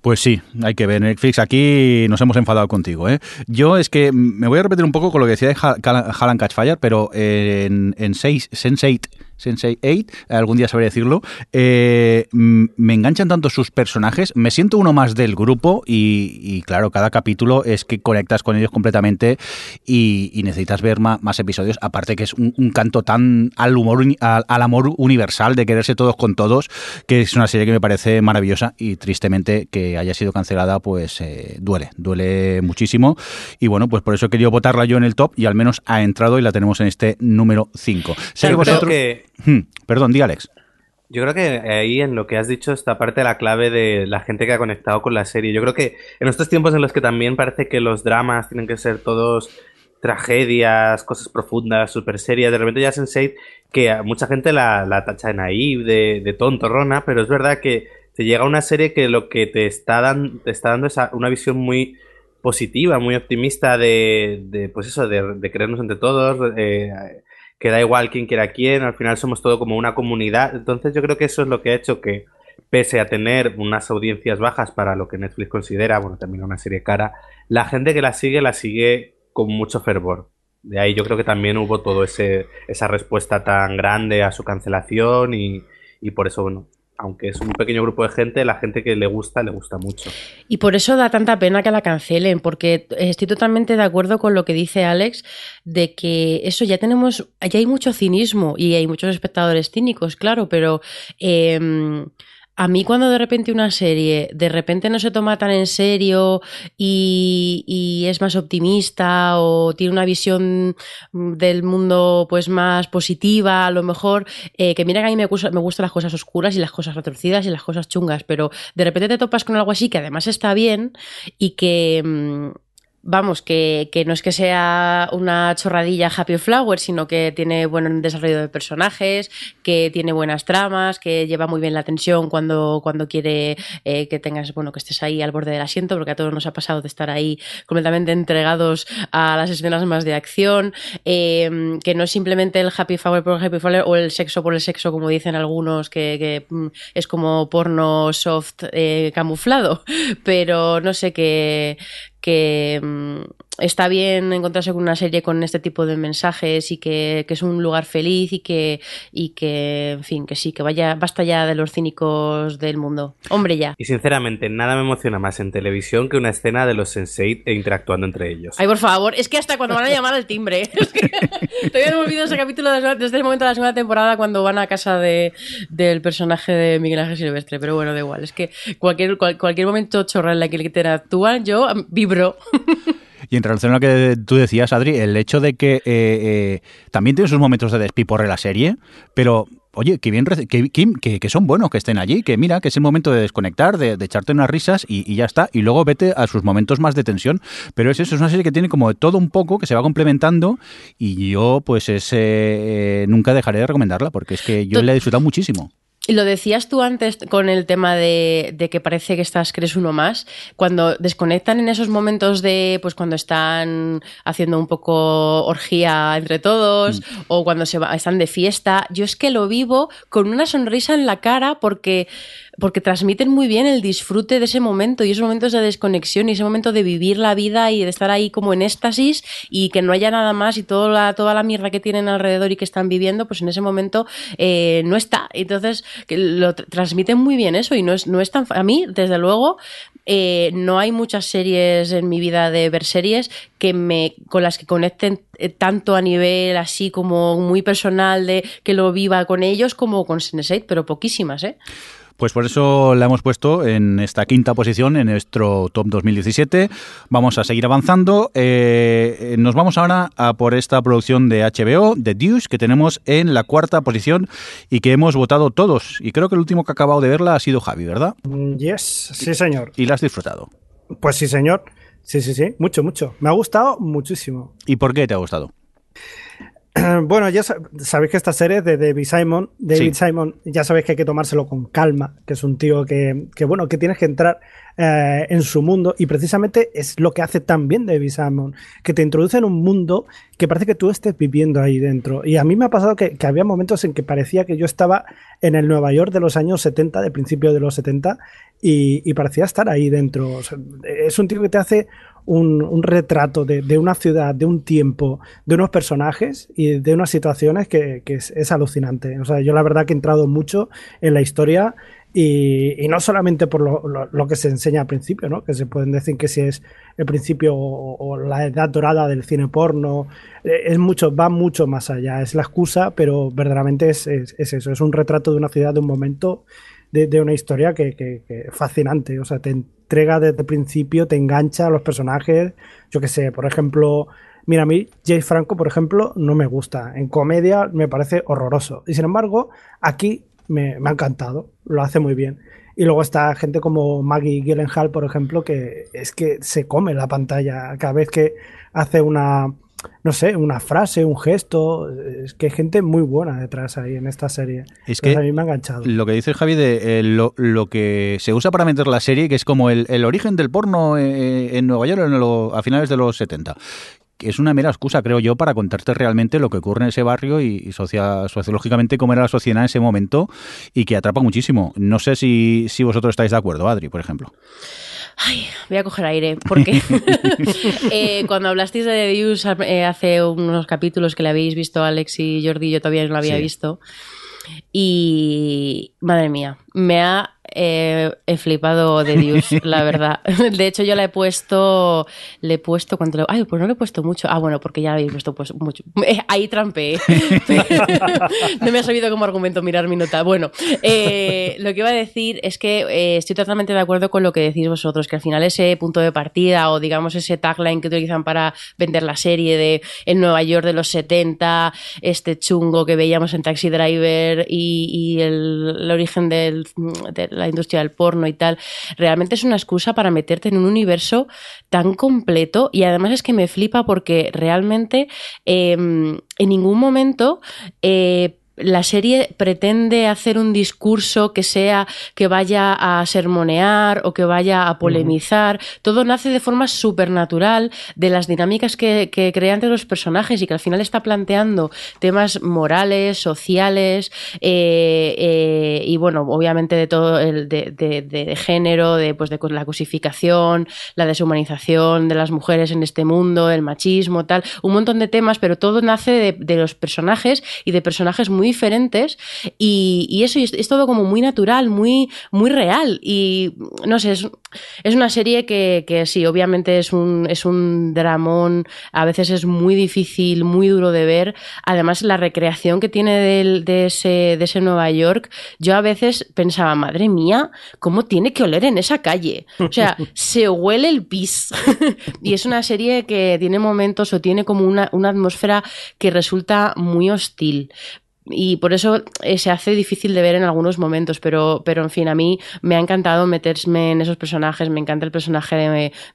Pues sí, hay que ver. Netflix, aquí nos hemos enfadado contigo. ¿eh? Yo es que me voy a repetir un poco con lo que decía de Ha- Cal- Alan Catchfire, pero en, en seis, Sense8, Sense8, algún día sabré decirlo, eh, me enganchan tanto sus personajes, me siento uno más del grupo y, y claro, cada capítulo es que conectas con ellos completamente y, y necesitas ver más, episodios, aparte que es un, un canto tan al humor, al, al amor universal de quererse todos con todos, que es una serie que me parece maravillosa y tristemente que haya sido cancelada, pues eh, duele, duele muchísimo. Y bueno, pues por eso he querido votarla yo en el top y al menos ha entrado y la tenemos en este número 5. Sé que Yo creo vosotros... que- Hmm, perdón, di Alex. Yo creo que ahí en lo que has dicho está parte de la clave de la gente que ha conectado con la serie. Yo creo que en estos tiempos en los que también parece que los dramas tienen que ser todos tragedias, cosas profundas, súper serias, de repente ya Sense8 que a mucha gente la, la tacha de naive, de, de tontorrona, pero es verdad que te llega una serie que lo que te está, te está dando es una visión muy positiva, muy optimista de, de, pues eso, de, de creernos entre todos, eh, que da igual quién quiera quién, al final somos todo como una comunidad. Entonces yo creo que eso es lo que ha hecho que, pese a tener unas audiencias bajas para lo que Netflix considera, bueno, también una serie cara, la gente que la sigue la sigue con mucho fervor. De ahí yo creo que también hubo todo ese esa respuesta tan grande a su cancelación y, y por eso, bueno, aunque es un pequeño grupo de gente, la gente que le gusta, le gusta mucho. Y por eso da tanta pena que la cancelen, porque estoy totalmente de acuerdo con lo que dice Alex, de que eso ya tenemos, ya hay mucho cinismo y hay muchos espectadores cínicos, claro, pero eh, a mí cuando de repente una serie de repente no se toma tan en serio y, y es más optimista o tiene una visión del mundo pues más positiva, a lo mejor, eh, que mira que a mí me, gusta- me gustan las cosas oscuras y las cosas retorcidas y las cosas chungas, pero de repente te topas con algo así que además está bien y que... Vamos, que, que no es que sea una chorradilla Happy Flower, sino que tiene buen desarrollo de personajes, que tiene buenas tramas, que lleva muy bien la tensión cuando, cuando quiere eh, que tengas, bueno, que estés ahí al borde del asiento, porque a todos nos ha pasado de estar ahí completamente entregados a las escenas más de acción, eh, que no es simplemente el Happy Flower por el Happy Flower o el sexo por el sexo, como dicen algunos, que, que, mm, es como porno soft eh, camuflado, *laughs* pero no sé, que, que mm, está bien encontrarse con una serie con este tipo de mensajes y que, que es un lugar feliz y que, y que, en fin, que sí, que vaya, basta ya de los cínicos del mundo. Hombre, ya. Y sinceramente, nada me emociona más en televisión que una escena de los Sensei e interactuando entre ellos. Ay, por favor, es que hasta cuando van a llamar al timbre. *laughs* Es que todavía no me olvido ese capítulo de- desde el momento de la segunda temporada cuando van a casa de, del personaje de Miguel Ángel Silvestre. Pero bueno, da igual. Es que cualquier, cual- cualquier momento chorra en la que interactúan, yo vibro. *laughs* Y en relación a lo que tú decías, Adri, el hecho de que eh, eh, también tiene sus momentos de despiporre la serie, pero oye, que bien que, que, que- que son buenos que estén allí, que mira, que es el momento de desconectar, de, de echarte unas risas y, y ya está. Y luego vete a sus momentos más de tensión. Pero es eso, es una serie que tiene como de todo un poco, que se va complementando y yo pues es, eh, nunca dejaré de recomendarla porque es que yo la he disfrutado muchísimo. Y lo decías tú antes con el tema de, de que parece que estás, crees uno más. Cuando desconectan en esos momentos de, pues cuando están haciendo un poco orgía entre todos o cuando se va- están de fiesta, yo es que lo vivo con una sonrisa en la cara porque porque transmiten muy bien el disfrute de ese momento y esos momentos de desconexión y ese momento de vivir la vida y de estar ahí como en éxtasis y que no haya nada más y toda la, toda la mierda que tienen alrededor y que están viviendo, pues en ese momento eh, no está. Entonces, que lo transmiten muy bien eso y no es, no es tan... A mí, desde luego, eh, no hay muchas series en mi vida de ver series que me, con las que conecten eh, tanto a nivel así como muy personal de que lo viva con ellos como con Sense8, pero poquísimas, ¿eh? Pues por eso la hemos puesto en esta quinta posición en nuestro top 2017. Vamos a seguir avanzando. Eh, nos vamos ahora a por esta producción de HBO, The Deuce, que tenemos en la cuarta posición y que hemos votado todos. Y creo que el último que ha acabado de verla ha sido Javi, ¿verdad? Mm, yes, sí señor. ¿Y la has disfrutado? Pues sí señor. Sí, sí, sí. Mucho, mucho. Me ha gustado muchísimo. ¿Y por qué te ha gustado? *clears throat* Bueno, ya sabéis que esta serie de David Simon, David Simon, ya sabéis que hay que tomárselo con calma, que es un tío que, que bueno, que tienes que entrar eh, en su mundo y precisamente es lo que hace tan bien David Simon, que te introduce en un mundo que parece que tú estés viviendo ahí dentro. Y a mí me ha pasado que, que había momentos en que parecía que yo estaba en el Nueva York de los años 70, de principio de los 70, y, y parecía estar ahí dentro. es un tío que te hace un, retrato de, una ciudad, de un tiempo, de unos personajes y de unas situaciones que, es, alucinante. O sea, yo la verdad que he entrado mucho en la historia y, no solamente por lo, que se enseña al principio, ¿no? que se pueden decir que si es el principio o, la edad dorada del cine porno, eh, es mucho, va mucho más allá, es la excusa, pero verdaderamente es, eso, es un retrato de una ciudad, de un momento, de, una historia que, que, fascinante, o sea, te, entrega desde el principio, te engancha a los personajes. Yo que sé, por ejemplo, mira, a mí Jay Franco, por ejemplo, no me gusta. En comedia me parece horroroso. Y sin embargo, aquí me, ha encantado, lo hace muy bien. Y luego está gente como Maggie Gyllenhaal, por ejemplo, que es que se come la pantalla cada vez que hace una, no sé, una frase, un gesto. Es que hay gente muy buena detrás ahí en esta serie. Es que a mí me ha enganchado. Lo que dice Javi de eh, lo, que se usa para meter la serie, que es como el, origen del porno eh, en Nueva York a finales de los 70 es una mera excusa, creo yo, para contarte realmente lo que ocurre en ese barrio y, sociológicamente cómo era la sociedad en ese momento y que atrapa muchísimo. No sé si, si vosotros estáis de acuerdo, Adri, por ejemplo. Ay, voy a coger aire, porque *laughs* *laughs* eh, cuando hablasteis de The eh, hace unos capítulos que le habéis visto a Alex y Jordi, yo todavía no lo había visto. Y madre mía, me ha eh, he flipado de Dios, la verdad. *laughs* De hecho, yo la he puesto, le he puesto cuando ay, pues no le he puesto mucho. Ah, bueno, porque ya habéis puesto pues mucho. Eh, ahí trampeé. *laughs* no me ha servido como argumento mirar mi nota. Bueno, eh, lo que iba a decir es que estoy totalmente de acuerdo con lo que decís vosotros, que al final ese punto de partida o digamos ese tagline que utilizan para vender la serie de en Nueva York de los 70, este chungo que veíamos en Taxi Driver y, el, origen del la industria del porno y tal, realmente es una excusa para meterte en un universo tan completo y además es que me flipa porque realmente em, en ningún momento eh, la serie pretende hacer un discurso que sea que vaya a sermonear o que vaya a polemizar. Todo nace de forma supernatural de las dinámicas que, que crea entre los personajes y que al final está planteando temas morales, sociales eh, eh, y bueno, obviamente de todo el de, de, género, de, pues de la cosificación, la deshumanización de las mujeres en este mundo, el machismo, tal, un montón de temas, pero todo nace de, de los personajes y de personajes muy diferentes y, eso es, todo como muy natural, muy, muy real. Y no sé, es, es una serie que, que, sí, obviamente es un, es un dramón, a veces es muy difícil, muy duro de ver, además la recreación que tiene de, de, ese, de ese Nueva York, yo a veces pensaba, madre mía, ¿cómo tiene que oler en esa calle? O sea, *laughs* se huele el pis. *laughs* Y es una serie que tiene momentos o tiene como una, una atmósfera que resulta muy hostil y por eso eh, se hace difícil de ver en algunos momentos, pero, pero en fin, a mí me ha encantado meterme en esos personajes, me encanta el personaje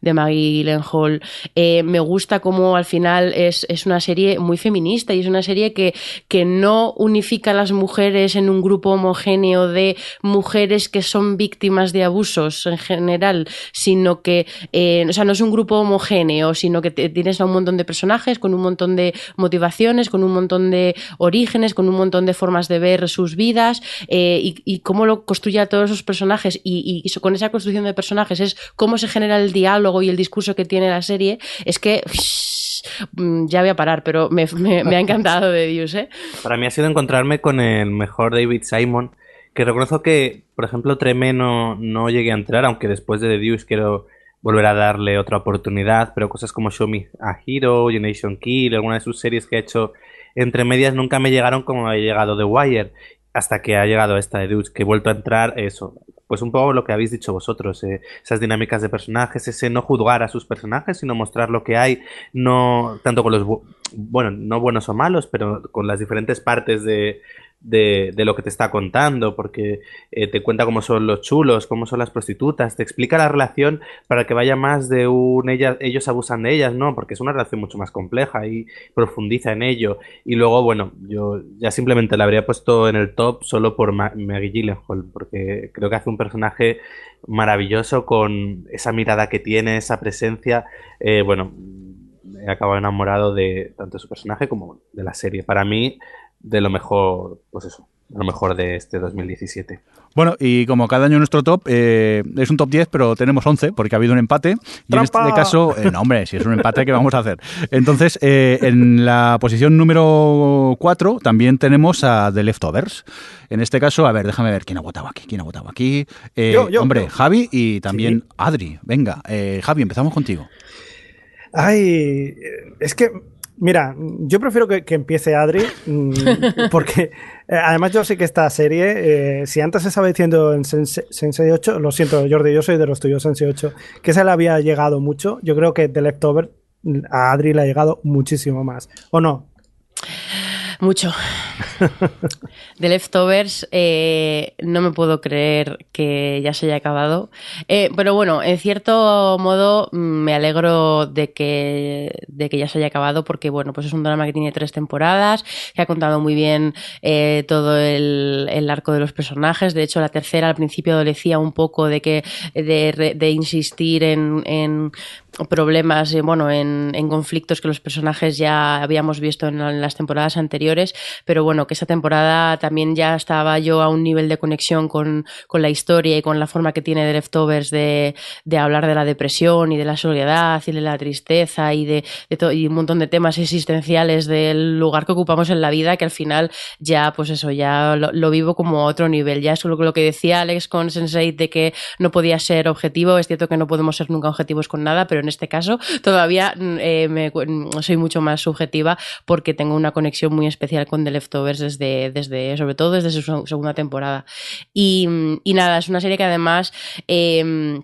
de, Maggie Gyllenhaal, eh, me gusta cómo al final es, es, una serie muy feminista y es una serie que, que no unifica a las mujeres en un grupo homogéneo de mujeres que son víctimas de abusos en general, sino que, eh, o sea, no es un grupo homogéneo, sino que tienes a un montón de personajes con un montón de motivaciones, con un montón de orígenes, con un montón de formas de ver sus vidas eh, y, cómo lo construye a todos esos personajes y, con esa construcción de personajes es cómo se genera el diálogo y el discurso que tiene la serie, es que... Mm, ya voy a parar, pero me, ha encantado de Dios, ¿eh? Para mí ha sido encontrarme con el mejor David Simon, que reconozco que, por ejemplo, Tremeno no llegué a entrar, aunque después de The Deuce quiero volver a darle otra oportunidad, pero cosas como Show Me a Hero, Generation Kill, alguna de sus series que ha hecho entre medias nunca me llegaron como ha llegado The Wire, hasta que ha llegado esta de Deuce, que he vuelto a entrar, eso, pues un poco lo que habéis dicho vosotros, eh, esas dinámicas de personajes, ese no juzgar a sus personajes, sino mostrar lo que hay, no tanto con los, bueno, no buenos o malos, pero con las diferentes partes de, de, de, lo que te está contando, porque eh, te cuenta cómo son los chulos, cómo son las prostitutas, te explica la relación para que vaya más de un ellas, ellos abusan de ellas, ¿no? Porque es una relación mucho más compleja y profundiza en ello. Y luego, bueno, yo ya simplemente la habría puesto en el top solo por Maggie Gyllenhaal, porque creo que hace un personaje maravilloso con esa mirada que tiene, esa presencia. Eh, bueno, he acabado enamorado de tanto su personaje como de la serie. Para mí, de lo mejor, pues eso, lo mejor de este 2017. Bueno, y como cada año nuestro top eh, es un top 10, pero tenemos 11 porque ha habido un empate. Y en este caso, eh, no, hombre, si es un empate, ¿qué vamos a hacer? Entonces, eh, en la posición número 4 también tenemos a The Leftovers. En este caso, a ver, déjame ver quién ha votado aquí, quién ha votado aquí. hombre, Javi y también Adri. Venga, Javi, empezamos contigo. Ay, es que Mira, yo prefiero que, empiece Adri, mm, *laughs* porque eh, además yo sé que esta serie, eh, si antes se estaba diciendo en Sense, 8, lo siento Jordi, yo soy de los tuyos Sense 8, que se le había llegado mucho, yo creo que The Leftover a Adri le ha llegado muchísimo más, ¿o no? Mucho. The Leftovers, eh, no me puedo creer que ya se haya acabado. Eh, pero bueno, en cierto modo me alegro de que, de que ya se haya acabado porque, bueno, pues es un drama que tiene tres temporadas, que ha contado muy bien eh, todo el, arco de los personajes. De hecho, la tercera al principio adolecía un poco de que de, insistir en problemas, eh, bueno, en, en, conflictos que los personajes ya habíamos visto en, las temporadas anteriores, pero bueno, que esa temporada también ya estaba yo a un nivel de conexión con, con la historia y con la forma que tiene de Leftovers de, de, hablar de la depresión y de la soledad y de la tristeza y de, de y un montón de temas existenciales del lugar que ocupamos en la vida que al final ya, pues eso, ya lo, vivo como otro nivel. Ya es lo, lo que decía Alex con Sensei de que no podía ser objetivo, es cierto que no podemos ser nunca objetivos con nada, pero en este caso todavía mm, eh, me, mm, soy mucho más subjetiva porque tengo una conexión muy especial con The Leftovers desde, desde sobre todo desde su segunda temporada. Y, mm, y nada, es una serie que además... Eh,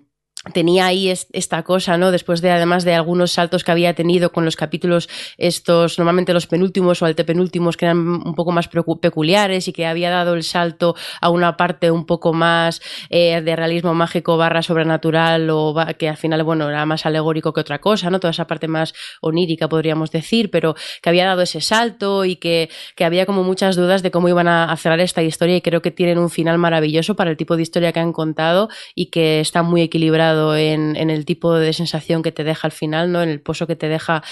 tenía ahí esta cosa, ¿no? Después de, además de algunos saltos que había tenido con los capítulos estos, normalmente los penúltimos o antepenúltimos que eran un poco más peculiares y que había dado el salto a una parte un poco más eh, de realismo mágico barra sobrenatural o que al final, bueno, era más alegórico que otra cosa, ¿no? Toda esa parte más onírica, podríamos decir, pero que había dado ese salto y que, que había como muchas dudas de cómo iban a cerrar esta historia y creo que tienen un final maravilloso para el tipo de historia que han contado y que está muy equilibrado en, el tipo de sensación que te deja al final, ¿no? En el pozo que te deja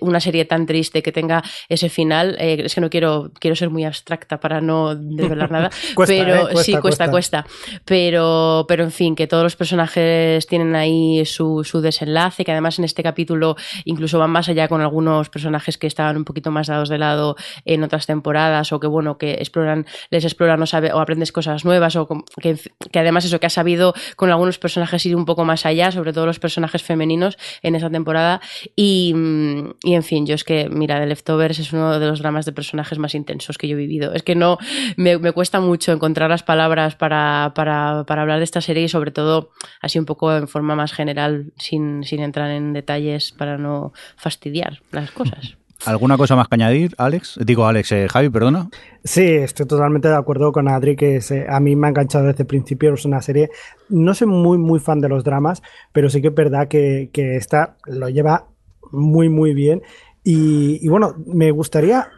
una serie tan triste que tenga ese final. Eh, es que no quiero, quiero ser muy abstracta para no desvelar nada. *laughs* pero ¿eh? sí, cuesta, cuesta, Pero, pero en fin, que todos los personajes tienen ahí su, su desenlace, que además en este capítulo incluso van más allá con algunos personajes que estaban un poquito más dados de lado en otras temporadas, o que bueno, que exploran, les exploran o, sabe, o aprendes cosas nuevas, o que, que además eso que has sabido con algunos personajes ir un poco más allá, sobre todo los personajes femeninos en esa temporada. Y, en fin, yo es que, mira, The Leftovers es uno de los dramas de personajes más intensos que yo he vivido. Es que no, me, cuesta mucho encontrar las palabras para, para, para, hablar de esta serie y sobre todo así un poco en forma más general, sin, sin entrar en detalles para no fastidiar las cosas. ¿Alguna cosa más que añadir, Alex? Digo, Alex, eh, Javi, perdona. Sí, estoy totalmente de acuerdo con Adri, que a mí me ha enganchado desde el principio. Es una serie, no soy muy, muy fan de los dramas, pero sí que es verdad que, que esta lo lleva muy, muy bien. Y, bueno, me gustaría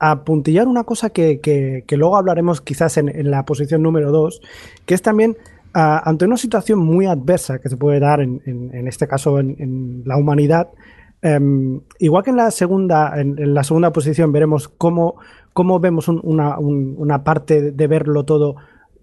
apuntillar una cosa que, que, luego hablaremos quizás en, la posición número 2, que es también ante una situación muy adversa que se puede dar en, en este caso en, la humanidad, Em, igual que en la segunda, en, la segunda posición veremos cómo, cómo vemos una, parte de verlo todo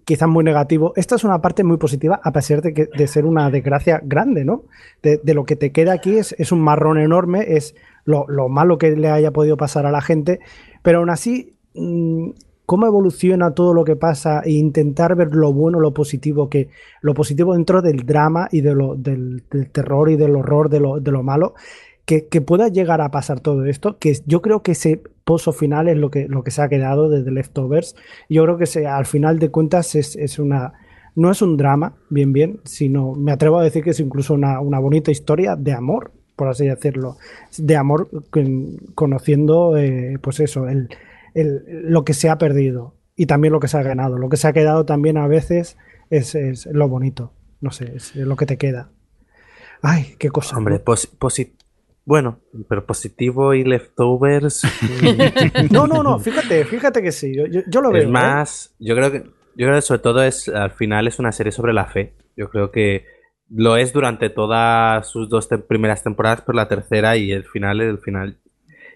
quizás muy negativo. Esta es una parte muy positiva, a pesar de, que, de ser una desgracia grande, ¿no? De, lo que te queda aquí es, es un marrón enorme, es lo, lo, malo que le haya podido pasar a la gente, pero aún así mm, cómo evoluciona todo lo que pasa e intentar ver lo bueno, lo positivo, que lo positivo dentro del drama y de lo, del, terror y del horror, de lo, de lo malo, que, pueda llegar a pasar todo esto, que yo creo que ese pozo final es lo que, lo que se ha quedado desde Leftovers. Yo creo que se, al final de cuentas es, una... No es un drama, bien, bien, sino me atrevo a decir que es incluso una, bonita historia de amor, por así decirlo. De amor conociendo, eh, pues eso, el, lo que se ha perdido y también lo que se ha ganado. Lo que se ha quedado también a veces es, lo bonito. No sé, es lo que te queda. Ay, qué cosa. Hombre, bueno, pero positivo y leftovers. *laughs* No, no, no, fíjate, fíjate que sí. Yo, lo veo. Es ¿eh? más, yo creo que, yo creo que sobre todo es, al final es una serie sobre la fe. Yo creo que lo es durante todas sus dos primeras temporadas, pero la tercera y el final, el final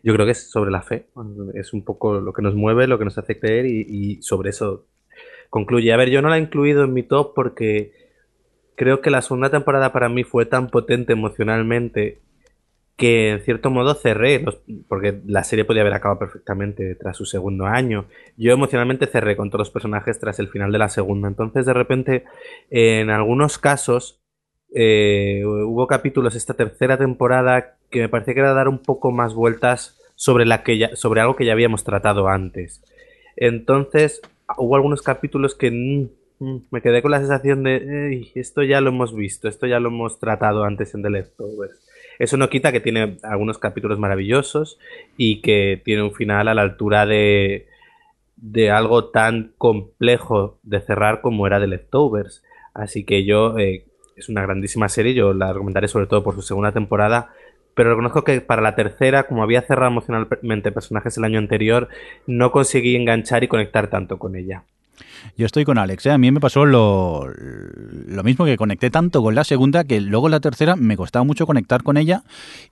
yo creo que es sobre la fe. Es un poco lo que nos mueve, lo que nos hace creer y, sobre eso concluye. A ver, yo no la he incluido en mi top porque creo que la segunda temporada para mí fue tan potente emocionalmente que en cierto modo cerré, porque la serie podía haber acabado perfectamente tras su segundo año. Yo emocionalmente cerré con todos los personajes tras el final de la segunda. Entonces, de repente, en algunos casos, eh, hubo capítulos esta tercera temporada que me parecía que era dar un poco más vueltas sobre, la que ya, sobre algo que ya habíamos tratado antes. Entonces, hubo algunos capítulos que mm, mm, me quedé con la sensación de esto ya lo hemos visto, esto ya lo hemos tratado antes en The Leftovers. Eso no quita que tiene algunos capítulos maravillosos y que tiene un final a la altura de, de algo tan complejo de cerrar como era The Leftovers. Así que yo eh, es una grandísima serie, yo la recomendaré sobre todo por su segunda temporada, pero reconozco que para la tercera, como había cerrado emocionalmente personajes el año anterior, no conseguí enganchar y conectar tanto con ella. Yo estoy con Alex. ¿eh? A mí me pasó lo, lo, mismo que conecté tanto con la segunda que luego la tercera me costaba mucho conectar con ella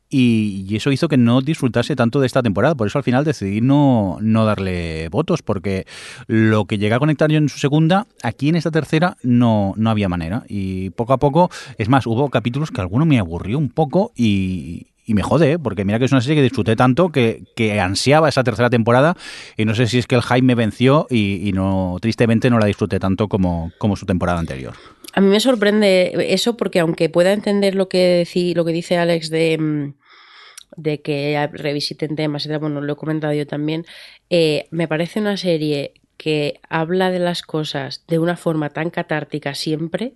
y, eso hizo que no disfrutase tanto de esta temporada. Por eso al final decidí no, no darle votos porque lo que llegué a conectar yo en su segunda, aquí en esta tercera no, no había manera. Y poco a poco, es más, hubo capítulos que alguno me aburrió un poco y, y me jode, ¿eh? porque mira que es una serie que disfruté tanto que, que, ansiaba esa tercera temporada y no sé si es que el hype me venció y, no tristemente no la disfruté tanto como, como su temporada anterior. A mí me sorprende eso porque aunque pueda entender lo que, lo que dice Alex de, mm, de que revisiten temas, bueno, lo he comentado yo también, eh, me parece una serie que habla de las cosas de una forma tan catártica siempre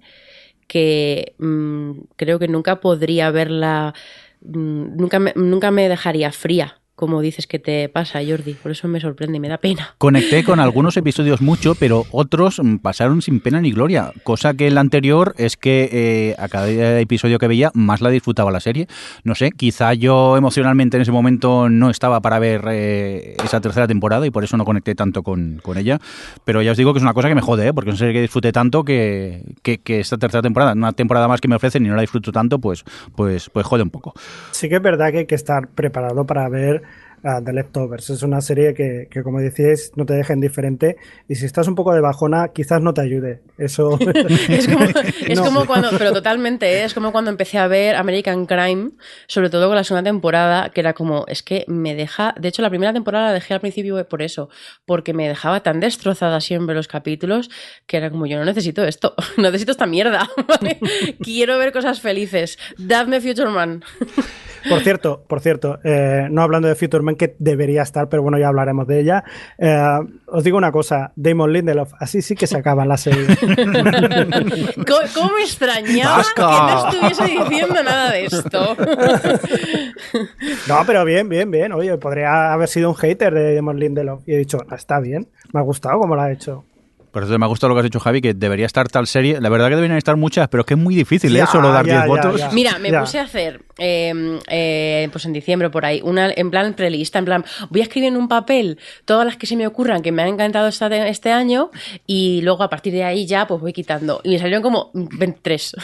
que mm, creo que nunca podría verla nunca me, nunca me dejaría fría como dices que te pasa, Jordi. Por eso me sorprende y me da pena. Conecté con algunos episodios mucho, pero otros mm, pasaron sin pena ni gloria. Cosa que el anterior es que eh, a cada episodio que veía más la disfrutaba la serie. No sé, quizá yo emocionalmente en ese momento no estaba para ver eh, esa tercera temporada y por eso no conecté tanto con, ella. Pero ya os digo que es una cosa que me jode, ¿eh? porque es una serie que disfruté tanto que, esta tercera temporada, una temporada más que me ofrecen y no la disfruto tanto, pues, pues, pues jode un poco. Sí que es verdad que hay que estar preparado para ver uh, The Leftovers. Es una serie que, que, como decíais, no te deja indiferente y si estás un poco de bajona, quizás no te ayude. Eso *laughs* es, como, *laughs* es como, cuando, pero totalmente, ¿eh? es como cuando empecé a ver American Crime, sobre todo con la segunda temporada, que era como, es que me deja, de hecho la primera temporada la dejé al principio por eso, porque me dejaba tan destrozada siempre los capítulos, que era como, yo no necesito esto, *laughs* necesito esta mierda, quiero ver cosas felices, dadme Future Man. Por cierto, por cierto, eh, no hablando de Future Man, que debería estar, pero bueno, ya hablaremos de ella. Eh, os digo una cosa, Damon Lindelof, así sí que se acaba la serie. *laughs* ¿Cómo, me extrañaba que no estuviese diciendo nada de esto? *laughs* no, pero bien, bien, bien. Oye, podría haber sido un hater de Damon Lindelof y he dicho, está bien, me ha gustado cómo lo ha hecho. Por eso me ha gustado lo que has dicho, Javi, que debería estar tal serie. La verdad que deberían estar muchas, pero es que es muy difícil, ¿eh? Solo dar 10 votos. Mira, me puse a hacer em, eh, pues en diciembre por ahí, una en plan prelista, en plan, voy a escribir en un papel todas las que se me ocurran que me han encantado esta- este año y luego a partir de ahí ya pues voy quitando. Y me salieron como 23,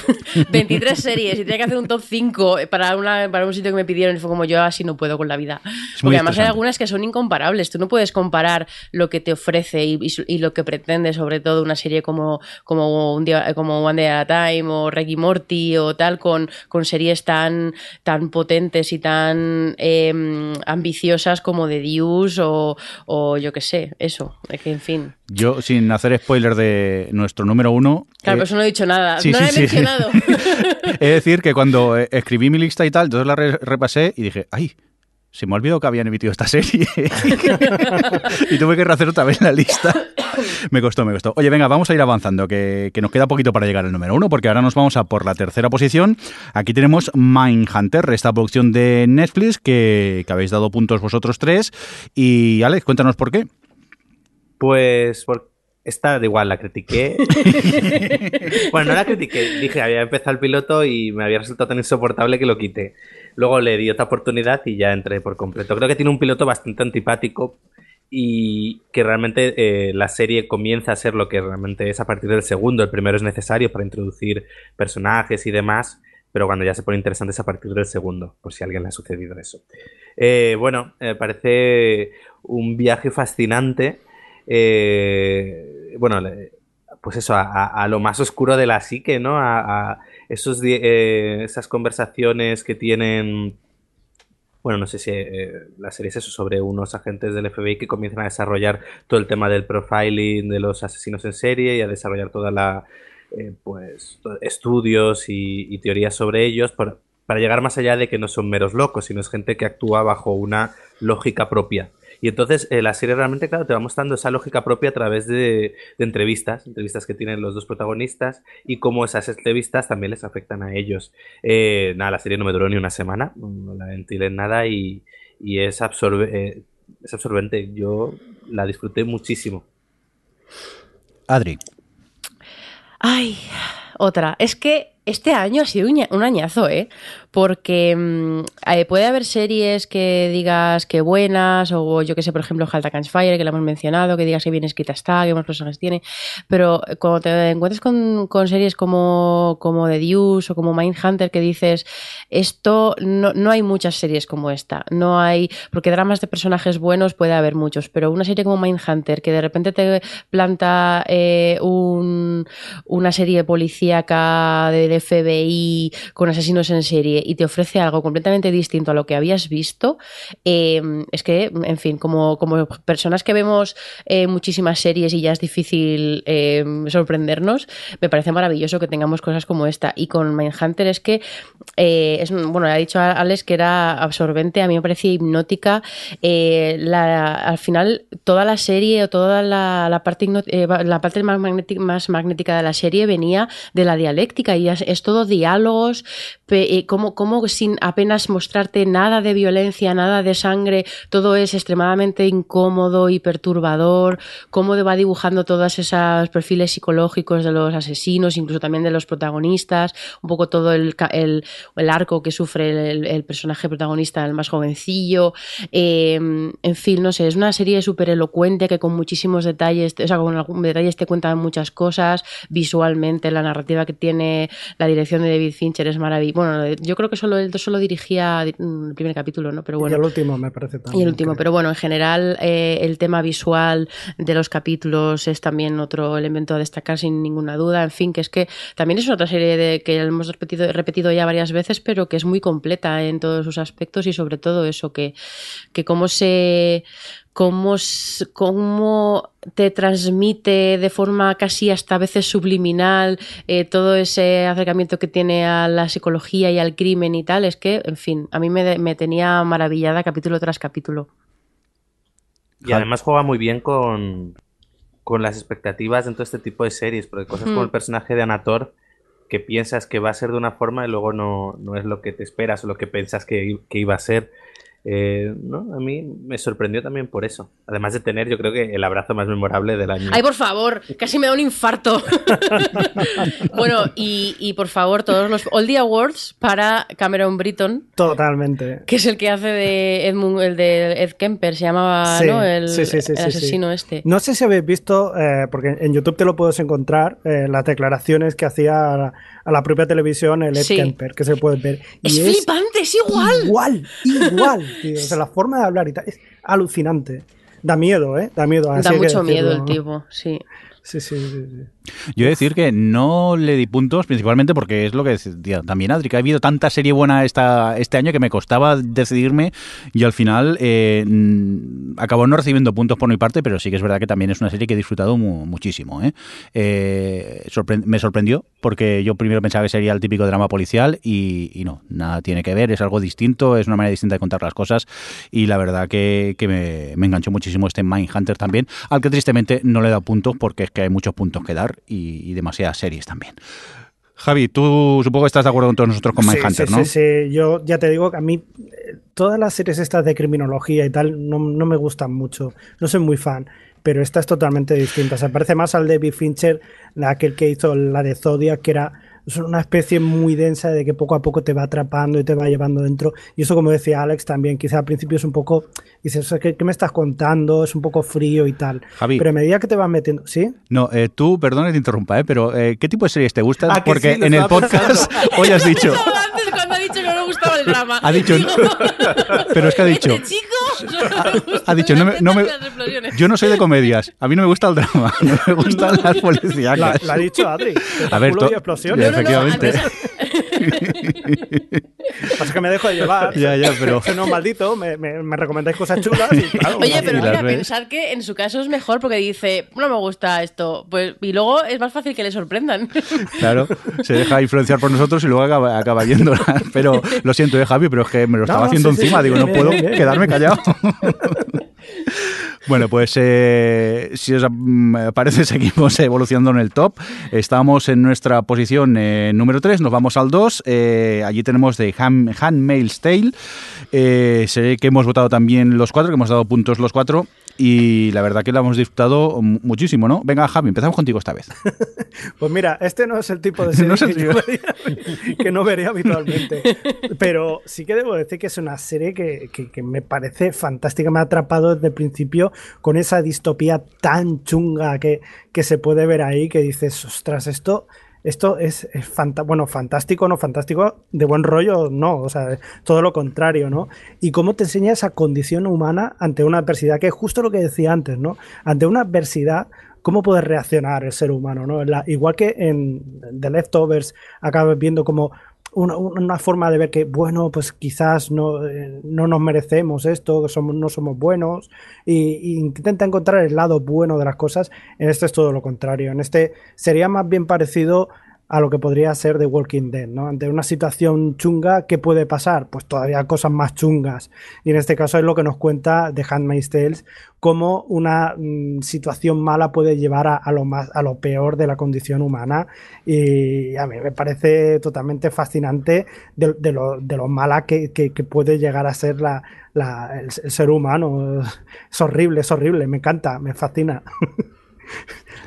23 *laughs* series y tenía que hacer un top 5 para, una, para un sitio que me pidieron y fue como yo así no puedo con la vida. Porque además hay algunas que son incomparables, tú no puedes comparar lo que te ofrece y, y su- y lo que pretende sobre todo una serie como, como, un día, como One Day at a Time o Reggie Morty o tal con, con series tan, tan potentes y tan em, ambiciosas como The Deuce o, o yo qué sé, eso, es que en fin. Yo, sin hacer spoiler de nuestro número uno, Claro, eh, pero eso no he dicho nada, sí, no sí, lo he sí. mencionado. *laughs* de decir que cuando eh, escribí mi lista y tal, entonces la re- repasé y dije, ay, se me ha olvidado que habían emitido esta serie. *laughs* y tuve que rehacer otra vez la lista. *laughs* me costó, me costó. Oye, venga, vamos a ir avanzando, que, que nos queda poquito para llegar al número uno, porque ahora nos vamos a por la tercera posición. Aquí tenemos Mindhunter, esta producción de Netflix que, que habéis dado puntos vosotros tres. Y Alex, cuéntanos por qué. Pues por esta da igual, la critiqué. *laughs* bueno, no la critiqué, dije, había empezado el piloto y me había resultado tan insoportable que lo quité. Luego le di otra oportunidad y ya entré por completo. Creo que tiene un piloto bastante antipático y que realmente eh, la serie comienza a ser lo que realmente es a partir del segundo. El primero es necesario para introducir personajes y demás, pero cuando ya se pone interesante es a partir del segundo, por si a alguien le ha sucedido eso. Eh, bueno, me parece un viaje fascinante. eh, bueno, pues eso, a, lo más oscuro de la psique, ¿no? A, a esos, eh, esas conversaciones que tienen bueno, no sé si eh, la serie es eso, sobre unos agentes del FBI que comienzan a desarrollar todo el tema del profiling de los asesinos en serie y a desarrollar toda la, eh, pues, estudios y, y teorías sobre ellos para llegar más allá de que no son meros locos, sino es gente que actúa bajo una lógica propia. Y entonces eh, la serie realmente, claro, te va mostrando esa lógica propia a través de, de entrevistas, entrevistas que tienen los dos protagonistas y cómo esas entrevistas también les afectan a ellos. Eh, nada, la serie no me duró ni una semana, no la ventilé en nada y, y es, absorbe- eh, es absorbente. Yo la disfruté muchísimo. Adri. Ay, otra. Es que este año ha sido un añazo, ¿eh? Porque mm, eh, puede haber series que digas que buenas, o yo que sé, por ejemplo, Halt Against Fire, que la hemos mencionado, que digas que bien escrita está, que buenos personajes tiene, pero cuando te encuentres con, series como, como The Deuce o como Mindhunter, que dices, esto, no, no hay muchas series como esta, no hay, porque dramas de personajes buenos puede haber muchos, pero una serie como Mindhunter, que de repente te planta eh, un, una serie policíaca del FBI con asesinos en serie y te ofrece algo completamente distinto a lo que habías visto, eh, es que, en fin, como, como personas que vemos eh, muchísimas series y ya es difícil eh, sorprendernos, me parece maravilloso que tengamos cosas como esta. Y con Mindhunter es que, es, bueno, ha dicho Alex que era absorbente, a mí me parecía hipnótica. Al final, toda la serie o toda la, parte, la parte más, magnética, más magnética de la serie venía de la dialéctica y es, todo diálogos, pe- eh, como sin apenas mostrarte nada de violencia, nada de sangre, todo es extremadamente incómodo y perturbador, cómo va dibujando todos esos perfiles psicológicos de los asesinos, incluso también de los protagonistas, un poco todo el, el, el arco que sufre el, el personaje protagonista, el más jovencillo, eh, en fin, no sé, es una serie súper elocuente que con muchísimos detalles, o sea, con algún detalles te cuentan muchas cosas, visualmente, la narrativa que tiene, la dirección de David Fincher es maravillosa. Bueno, yo creo que solo él solo dirigía mm, el primer capítulo, ¿no? Pero bueno. Y el último me parece Y también. el último, pero bueno, en general eh, el tema visual de los capítulos es también otro elemento a destacar sin ninguna duda. En fin, que es que también es otra serie de, que hemos repetido, repetido ya varias veces, pero que es muy completa en todos sus aspectos y sobre todo eso, que, que cómo se cómo, te transmite de forma casi hasta a veces subliminal eh, todo ese acercamiento que tiene a la psicología y al crimen y tal, es que, en fin, a mí me, me tenía maravillada capítulo tras capítulo. Y además juega muy bien con, con las expectativas dentro de este tipo de series, porque cosas como Hmm. el personaje de Anator, que piensas que va a ser de una forma y luego no, no es lo que te esperas o lo que pensas que iba a ser. Eh, ¿no? A mí me sorprendió también por eso. Además de tener, yo creo que el abrazo más memorable del año. Ay, por favor, casi me da un infarto. *laughs* bueno, y, por favor, todos los Oldie Awards para Cameron Britton. Totalmente. Que es el que hace de Edmund, el de Ed Kemper, se llamaba, ¿no? El, asesino este. No sé si habéis visto, eh, porque en YouTube te lo puedes encontrar, eh, las declaraciones que hacía a la, propia televisión el Ed Kemper, que se puede ver. es, flipante, es igual. Igual, igual. O sea, la forma de hablar y tal es alucinante. Da miedo, ¿eh? Da miedo. da mucho miedo el tipo, sí. Sí, sí, sí, Yo he de decir que no le di puntos, principalmente porque es lo que decía también Adri, ha habido tanta serie buena esta, este año que me costaba decidirme y al final eh, acabó no recibiendo puntos por mi parte, pero sí que es verdad que también es una serie que he disfrutado muchísimo. ¿eh? Eh, me sorprendió porque yo primero pensaba que sería el típico drama policial y, no, nada tiene que ver, es algo distinto, es una manera distinta de contar las cosas y la verdad que, me, me, enganchó muchísimo este Mindhunter también, al que tristemente no le he dado puntos porque es que hay muchos puntos que dar y, demasiadas series también. Javi, tú supongo que estás de acuerdo con todos nosotros con Mindhunter, ¿no? Sí, sí, yo ya te digo que a mí eh, todas las series estas de criminología y tal no, no me gustan mucho, no soy muy fan pero esta es totalmente distinta. Se parece más al David Fincher, aquel que hizo la de Zodiac, que era es una especie muy densa de que poco a poco te va atrapando y te va llevando dentro. Y eso, como decía Alex, también quizá al principio es un poco, dices, ¿qué, me estás contando? Es un poco frío y tal. Pero a medida que te vas metiendo, ¿sí? No, eh, tú, perdón que te interrumpa, ¿eh? pero eh, ¿qué tipo de series te gustan? Ah, Porque en el podcast *laughs* hoy has dicho... *laughs* cuando ha gustaba el drama. Ha dicho... pero es que ha dicho... Este chico, ha, dicho, no me, yo no soy de comedias, a mí no me gusta el drama, no me gustan las policías. La, ha dicho Adri. A ver, explosiones efectivamente. Pasa que me dejo de llevar. Ya, ya, pero. Soy no maldito, me, me, recomendáis cosas chulas. Y, claro, Oye, pero mira, pensad que en su caso es mejor porque dice, no me gusta esto. Pues, y luego es más fácil que le sorprendan. *laughs* Claro, se deja influenciar por nosotros y luego acaba, acaba yéndola. *laughs* Pero lo siento, eh, Javi, pero es que me lo estaba haciendo encima. Digo, no puedo quedarme callado. *laughs* Bueno, pues eh, si os mm, parece, *laughs* seguimos evolucionando en el top. Estamos en nuestra posición eh, número 3, nos vamos al 2. Eh, allí tenemos de Handmaid's Tale. sé que hemos votado también los cuatro, que hemos dado puntos los cuatro y la verdad que lo hemos disfrutado muchísimo, ¿no? Venga, Javi, empezamos contigo esta vez. *laughs* pues mira, este no es el tipo de *laughs* serie *laughs* que, no vería habitualmente, pero sí que debo decir que es una serie que, que, me parece fantástica, me ha atrapado desde el principio con esa distopía tan chunga que, que se puede ver ahí, que dices, ostras, esto esto es, bueno, fantástico, no fantástico, de buen rollo, no, o sea, todo lo contrario, ¿no? Y cómo te enseña esa condición humana ante una adversidad, que es justo lo que decía antes, ¿no? Ante una adversidad, cómo puede reaccionar el ser humano, ¿no? igual que en The Leftovers acabas viendo como una, forma de ver que, bueno, pues quizás no, eh, no nos merecemos esto, somos, no somos buenos, y, intenta encontrar el lado bueno de las cosas. En este es todo lo contrario. En este sería más bien parecido a lo que podría ser The Walking Dead, ¿no? Ante una situación chunga, ¿qué puede pasar? Pues todavía cosas más chungas. Y en este caso es lo que nos cuenta The Handmaid's Tales, cómo una mm, situación mala puede llevar a, lo más, a lo peor de la condición humana. Y a mí me parece totalmente fascinante de, lo, de lo, mala que, puede llegar a ser la, el ser humano. Es horrible, es horrible, me encanta, me fascina. *laughs*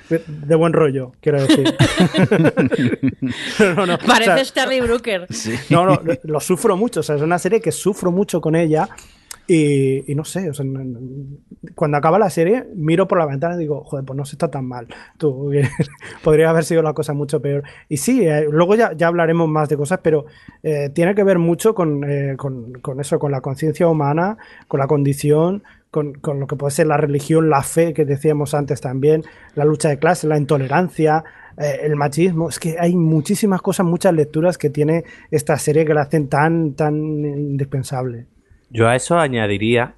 de buen rollo, quiero decir. *laughs* no, no, Pareces Terry Brooker. No, no, lo, sufro mucho. O sea, es una serie que sufro mucho con ella. Y, no sé, o sea, cuando acaba la serie, miro por la ventana y digo, joder, pues no se está tan mal. Tú, *laughs* podría haber sido la cosa mucho peor. Y sí, eh, luego ya, ya, hablaremos más de cosas, pero eh, tiene que ver mucho con, eh, con, con eso, con la conciencia humana, con la condición, con, lo que puede ser la religión, la fe que decíamos antes también, la lucha de clases, la intolerancia, eh, el machismo. Es que hay muchísimas cosas, muchas lecturas que tiene esta serie que la hacen tan, tan indispensable. Yo a eso añadiría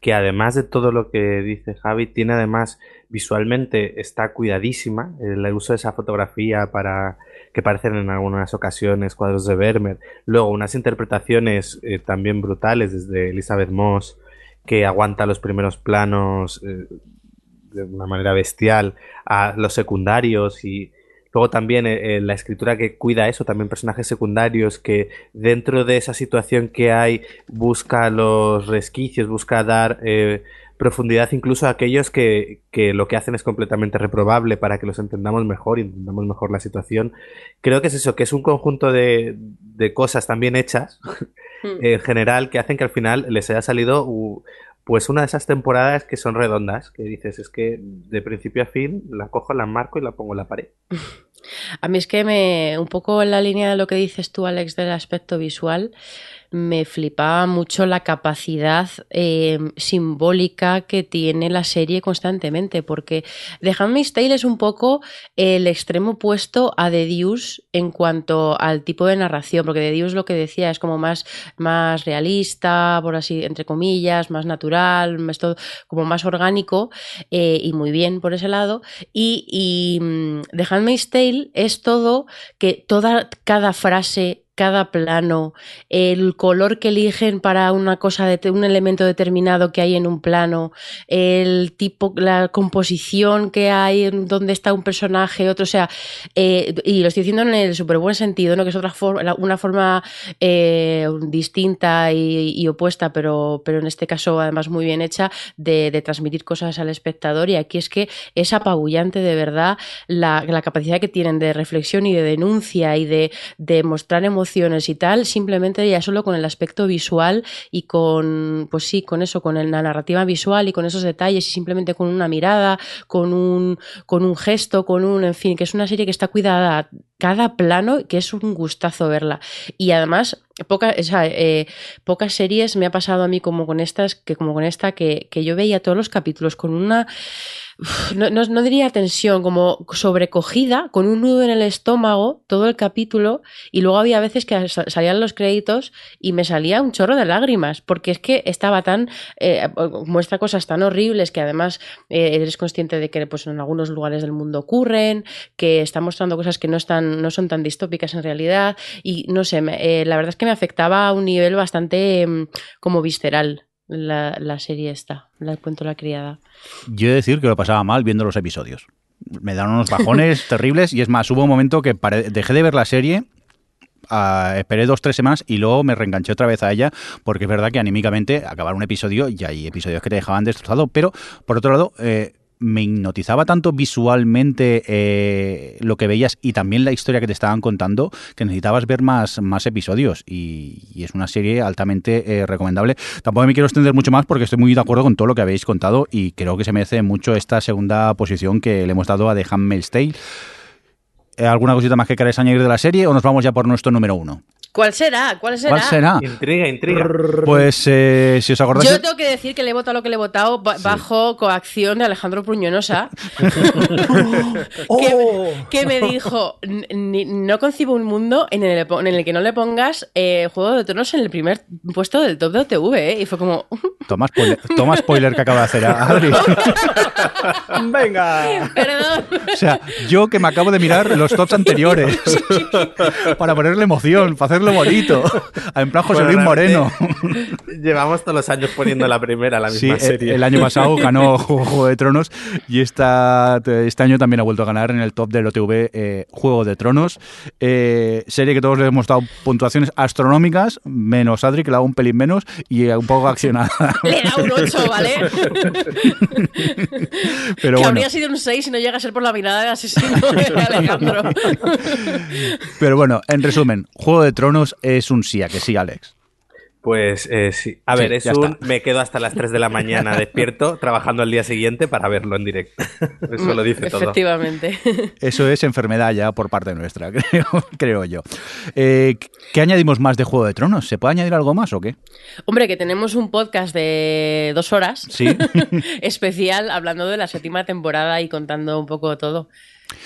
que además de todo lo que dice Javi, tiene además visualmente está cuidadísima el uso de esa fotografía para que parecen en algunas ocasiones cuadros de Vermeer, luego unas interpretaciones eh, también brutales desde Elizabeth Moss que aguanta los primeros planos eh, de una manera bestial a los secundarios y Luego también eh, eh, la escritura que cuida eso, también personajes secundarios que dentro de esa situación que hay busca los resquicios, busca dar profundidad incluso a aquellos que, que, lo que hacen es completamente reprobable para que los entendamos mejor y entendamos mejor la situación. Creo que es eso, que es un conjunto de, de cosas también hechas *laughs* hmm. en general que hacen que al final les haya salido pues una de esas temporadas que son redondas, que dices, es que de principio a fin la cojo, la marco y la pongo en la pared. *laughs* A mí es que me, un poco en la línea de lo que dices tú, Alex, del aspecto visual, me flipaba mucho la capacidad eh, simbólica que tiene la serie constantemente, porque The Handmaid's Tale es un poco el extremo opuesto a The Deuce en cuanto al tipo de narración, porque The Deuce lo que decía es como más, más realista, por así, entre comillas, más natural, es todo como más orgánico eh, y muy bien por ese lado. Y, y mm, The Handmaid's Tale es todo que toda cada frase cada plano, el color que eligen para una cosa, de, un elemento determinado que hay en un plano, el tipo, la composición que hay, donde está un personaje, otro, o sea, eh, y lo estoy diciendo en el súper buen sentido, ¿no? que es otra forma, una forma eh, distinta y, opuesta, pero, pero en este caso además muy bien hecha, de, transmitir cosas al espectador. Y aquí es que es apabullante de verdad la, la capacidad que tienen de reflexión y de denuncia y de, de mostrar emociones y tal, simplemente ya solo con el aspecto visual y con, pues sí, con eso, con la narrativa visual y con esos detalles y simplemente con una mirada, con un, con un gesto, con un, en fin, que es una serie que está cuidada cada plano, que es un gustazo verla. Y además, poca, eh, pocas series me ha pasado a mí como con estas, que como con esta, que, que yo veía todos los capítulos con una no, no, diría tensión, como sobrecogida, con un nudo en el estómago, todo el capítulo, y luego había veces que salían los créditos y me salía un chorro de lágrimas, porque es que estaba tan, eh, muestra cosas tan horribles que además eh, eres consciente de que pues, en algunos lugares del mundo ocurren, que está mostrando cosas que no, están, no son tan distópicas en realidad, y no sé, la verdad es que me afectaba a un nivel bastante mm, como visceral la, la serie esta, la cuento la criada. Yo he de decir que lo pasaba mal viendo los episodios. Me dan unos bajones *laughs* terribles y es más, hubo un momento que dejé de ver la serie esperé dos, tres semanas y luego me reenganché otra vez a ella, porque es verdad que anímicamente acabar un episodio y hay episodios que te dejaban destrozado, pero por otro lado, eh, me hipnotizaba tanto visualmente eh, lo que veías y también la historia que te estaban contando que necesitabas ver más, más episodios y, es una serie altamente eh, recomendable. Tampoco me quiero extender mucho más porque estoy muy de acuerdo con todo lo que habéis contado y creo que se merece mucho esta segunda posición que le hemos dado a The Handmaid's Tale. Eh, ¿Alguna cosita más que queráis añadir de la serie o nos vamos ya por nuestro número uno? ¿Cuál será? ¿Cuál será? ¿Cuál será? Intriga, intriga. Pues eh, si os acordáis. Yo tengo que decir que le he votado lo que le he votado bajo coacción de Alejandro Pruñonosa. *laughs* *laughs* oh. que, me dijo: No concibo un mundo en el, en el que no le pongas eh, Juego de Tronos en el primer puesto del top de OTV. ¿eh? Y fue como. *laughs* toma, spoiler, toma spoiler que acaba de hacer Adri. Venga. Perdón. O sea, yo que me acabo de mirar los tops anteriores para ponerle emoción, para hacerle bonito. En plan José Luis Moreno. *laughs* Llevamos todos los años poniendo la primera, la misma sí, serie. El año pasado *laughs* ganó Juego de Tronos y esta, este año también ha vuelto a ganar en el top del OTV eh, Juego de Tronos. Eh, serie que todos le hemos dado puntuaciones astronómicas, menos Adri, que le ha dado un pelín menos y un poco accionada. *laughs* Le da un 8, ¿vale? Pero que bueno. habría sido un 6 si no llega a ser por la mirada de asesino de Alejandro. Pero bueno, en resumen, Juego de Tronos es un sí, a que sí, Alex. Pues eh, sí. A ver, es un. Me quedo hasta las 3 de la mañana despierto, *laughs* trabajando al día siguiente para verlo en directo. Eso lo dice todo. Efectivamente. Eso es enfermedad ya por parte nuestra, *laughs* creo, creo yo. Eh, ¿Qué añadimos más de Juego de Tronos? ¿Se puede añadir algo más o qué? Hombre, que tenemos un podcast de dos horas. Sí. *laughs* especial hablando de la séptima temporada y contando un poco todo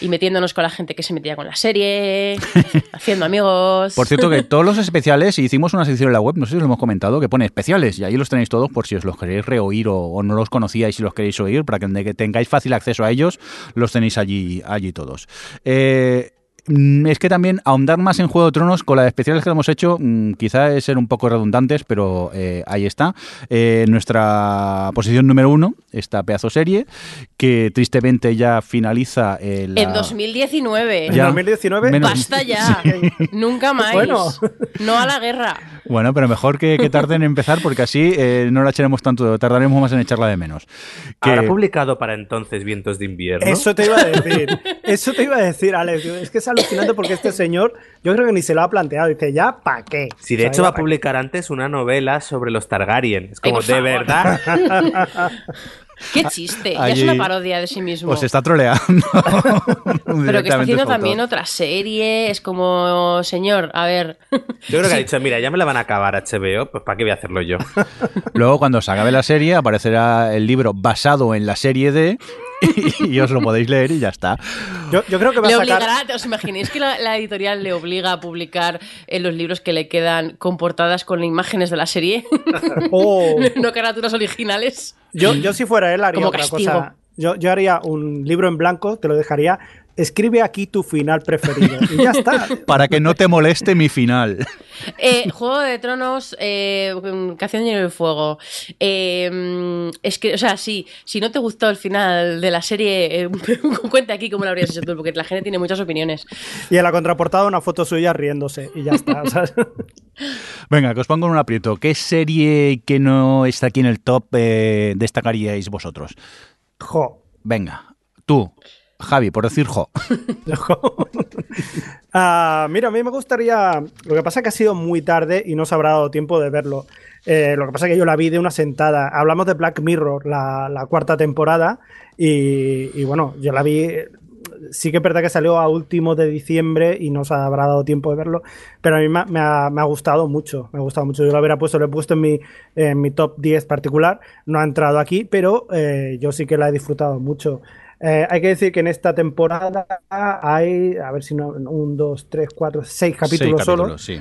y metiéndonos con la gente que se metía con la serie, *laughs* haciendo amigos. Por cierto, que *laughs* todos los especiales, hicimos una sección en la web, no sé si lo hemos comentado, que pone especiales y ahí los tenéis todos por si os los queréis reoír o, no los conocíais y los queréis oír, para que tengáis fácil acceso a ellos, los tenéis allí, allí todos. Eh, Es que también ahondar más en Juego de Tronos con las especiales que hemos hecho, mm, quizá es ser un poco redundantes, pero eh, ahí está. Eh, nuestra posición número uno, esta pedazo serie, que tristemente ya finaliza el. En 2019. En Ya. 2019. Menos- Basta ya. *laughs* Nunca más. Bueno. No a la guerra. Bueno, pero mejor que, que tarden en empezar porque así eh, no la echaremos tanto, tardaremos más en echarla de menos. Que- ¿Habrá publicado para entonces Vientos de Invierno? Eso te iba a decir. *laughs* Eso te iba a decir, Alex. Es que es alucinante porque este señor, yo creo que ni se lo ha planteado. Dice, ¿ya para qué? Si de O sea, hecho va a publicar antes una novela sobre los Targaryen. Es como, de favor. verdad. *laughs* Qué chiste. Ya Allí- es una parodia de sí mismo. Os está troleando. *laughs* Pero que está haciendo también otra serie. Es como, señor, a ver. Yo creo que ha dicho, mira, ya me la van a acabar HBO, pues ¿para qué voy a hacerlo yo? Luego, cuando se acabe la serie, aparecerá el libro basado en la serie de. *laughs* Y, os lo podéis leer y ya está. Yo, yo creo que va Le a sacar. obligará, ¿os imagináis que la, la editorial le obliga a publicar en los libros que le quedan con portadas con imágenes de la serie? *laughs* Oh. *laughs* no carátulas originales. Yo, yo si fuera él haría Como otra castigo. cosa. Yo, yo haría un libro en blanco, te lo dejaría. Escribe aquí tu final preferido. Y ya está. *laughs* Para que no te moleste mi final. Eh, Juego de Tronos, eh, Canción de Hielo y Fuego. Eh, es que, o sea, sí, si no te gustó el final de la serie, eh, *laughs* cuenta aquí cómo lo habrías hecho tú, porque la gente tiene muchas opiniones. Y en la contraportada una foto suya riéndose. Y ya está. ¿sabes? *laughs* Venga, que os pongo en un aprieto. ¿Qué serie que no está aquí en el top eh, destacaríais vosotros? Jo. Venga, tú, Javi, por decir jo. *laughs* Ah, mira, a mí me gustaría. Lo que pasa es que ha sido muy tarde y no se habrá dado tiempo de verlo. Eh, lo que pasa es que yo la vi de una sentada. Hablamos de Black Mirror, la, cuarta temporada. Y, bueno, yo la vi. Sí que es verdad que salió a último de diciembre y no se habrá dado tiempo de verlo. Pero a mí me, ha- gustado mucho. Me ha gustado mucho. Yo lo hubiera puesto, lo he puesto en mi, en mi top 10 particular. No ha entrado aquí, pero eh, yo sí que la he disfrutado mucho. Eh, hay que decir que en esta temporada hay, a ver si no, un, dos, tres, cuatro, seis capítulos, Seis solo. capítulos, sí.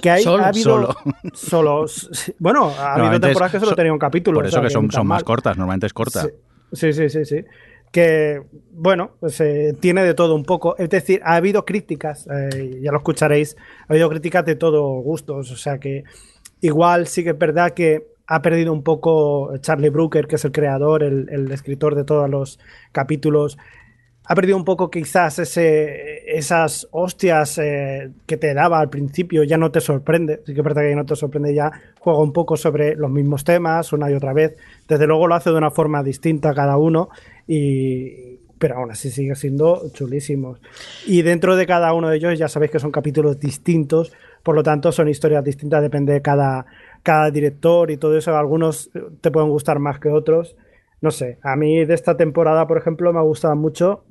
Que hay, Solo. ha habido Solo. *laughs* Bueno, ha habido temporadas que solo son- tenía un capítulo. Por o eso sea, que son, son más mal. cortas, normalmente es corta. Sí, sí, sí, sí. sí. Que, bueno, pues eh, tiene de todo un poco. Es decir, ha habido críticas, eh, ya lo escucharéis, ha habido críticas de todos gustos. O sea que igual sí que es verdad que ha perdido un poco Charlie Brooker, que es el creador, el, escritor de todos los capítulos. Ha perdido un poco quizás esas hostias eh, que te daba al principio, ya no te sorprende. Sí que es verdad que ya no te sorprende, ya juega un poco sobre los mismos temas una y otra vez. Desde luego lo hace de una forma distinta cada uno, y, pero aún así sigue siendo chulísimos. Y dentro de cada uno de ellos ya sabéis que son capítulos distintos, por lo tanto son historias distintas, depende de cada, cada director y todo eso. Algunos te pueden gustar más que otros. No sé, a mí de esta temporada, por ejemplo, me ha gustado mucho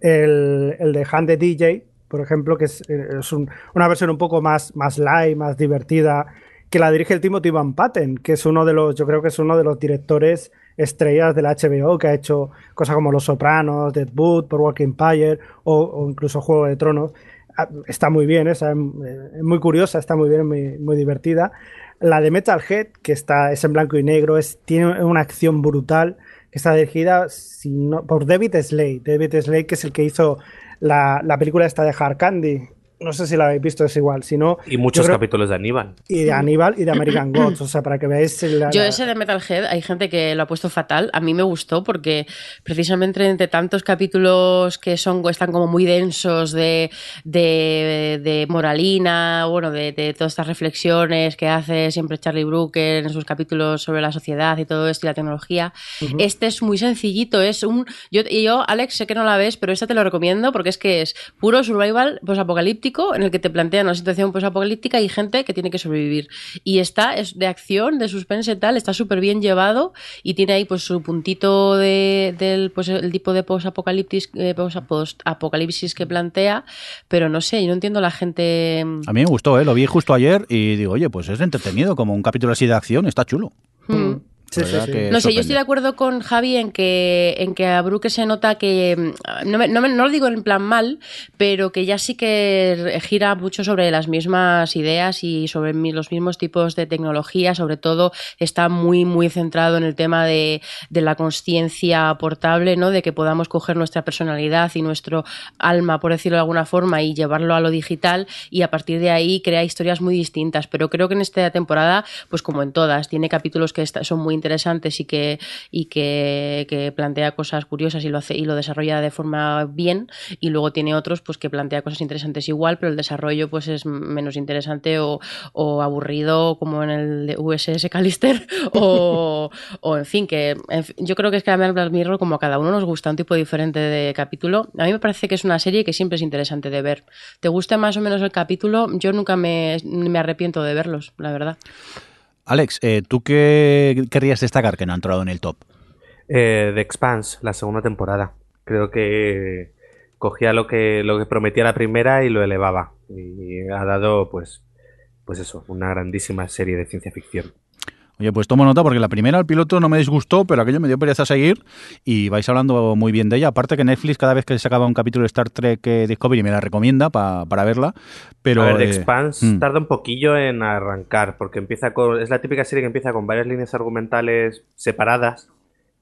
el, el de Hand the DJ, por ejemplo, que es, eh, es un- una versión un poco más, más light, más divertida, que la dirige el Timothy Van Patten, que es uno de los, yo creo que es uno de los directores estrellas de la HBO, que ha hecho cosas como Los Sopranos, Deadwood, por Walking Empire o, incluso Juego de Tronos. Ah, Está muy bien, es es muy curiosa, está muy bien, muy, muy divertida. La de Metalhead, que está, es en blanco y negro, es, tiene una acción brutal, que está dirigida si no- por David Slade. David Slade, que es el que hizo la, la película esta de Hard Candy. No sé si la habéis visto, es igual. Si no, Y muchos creo- capítulos de Aníbal. Y de Aníbal y de American *clears throat* Gods. O sea, para que veáis. la- Yo ese de Metalhead, hay gente que lo ha puesto fatal. A mí me gustó porque precisamente entre tantos capítulos que son están como muy densos de, de, de moralina, bueno, de, de todas estas reflexiones que hace siempre Charlie Brooker en sus capítulos sobre la sociedad y todo esto y la tecnología. Este es muy sencillito, es un... Yo, y yo, Alex, sé que no la ves, pero esta te lo recomiendo porque es que es puro survival posapocalíptico en el que te plantean una situación posapocalíptica y gente que tiene que sobrevivir. Y está, es de acción, de suspense y tal, está súper bien llevado y tiene ahí pues su puntito de, del pues, el tipo de posapocalipsis eh, posa- post-apocalipsis que plantea, pero no sé, yo no entiendo la gente... A mí me gustó, ¿eh? lo vi justo ayer y digo, oye, pues es entretenido, como un capítulo así de acción, está chulo. No sé, yo estoy de acuerdo con Javi en que, en que a Brooke se nota que, mm, no, no, no, lo digo en plan mal, pero que ya sí que gira mucho sobre las mismas ideas y sobre los mismos tipos de tecnología, sobre todo está muy, muy centrado en el tema de, de la conciencia portable, ¿no? de que podamos coger nuestra personalidad y nuestro alma, por decirlo de alguna forma, y llevarlo a lo digital. Y a partir de ahí crea historias muy distintas. Pero creo que en esta temporada, pues como en todas, tiene capítulos que son muy interesantes y que, y que, plantea cosas curiosas y lo hace y lo desarrolla de forma bien y luego tiene otros pues que plantea cosas interesantes igual pero el desarrollo pues es menos interesante o, aburrido como en el de USS Callister *laughs* o, en fin que yo creo que es que a Black Mirror como a cada uno nos gusta un tipo diferente de capítulo. A mí me parece que es una serie que siempre es interesante de ver. Te guste más o menos el capítulo yo nunca me, me arrepiento de verlos la verdad Alex, eh, ¿tú qué querrías destacar que no ha entrado en el top? Eh, The Expanse, la segunda temporada. Creo que cogía lo que, lo que prometía la primera y lo elevaba. Y ha dado, pues, pues eso, una grandísima serie de ciencia ficción. Oye, pues tomo nota porque la primera, el piloto, no me disgustó, pero aquello me dio pereza seguir y vais hablando muy bien de ella. Aparte que Netflix cada vez que se acaba un capítulo de Star Trek eh, Discovery me la recomienda para verla. Pero, a ver, The eh, Expanse mm. tarda un poquillo en arrancar porque empieza con, es la típica serie que empieza con varias líneas argumentales separadas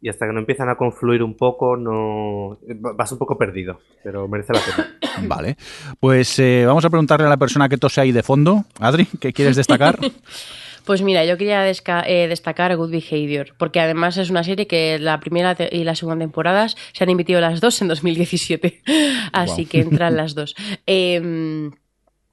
y hasta que no empiezan a confluir un poco, no vas un poco perdido, pero merece la pena. *coughs* Vale, pues eh, vamos a preguntarle a la persona que tose ahí de fondo. Adri, ¿qué quieres destacar? *laughs* Pues mira, yo quería eh, destacar Good Behavior, porque además es una serie que la primera y la segunda temporadas se han emitido las dos en 2017, *laughs* así que entran *laughs* las dos. Eh,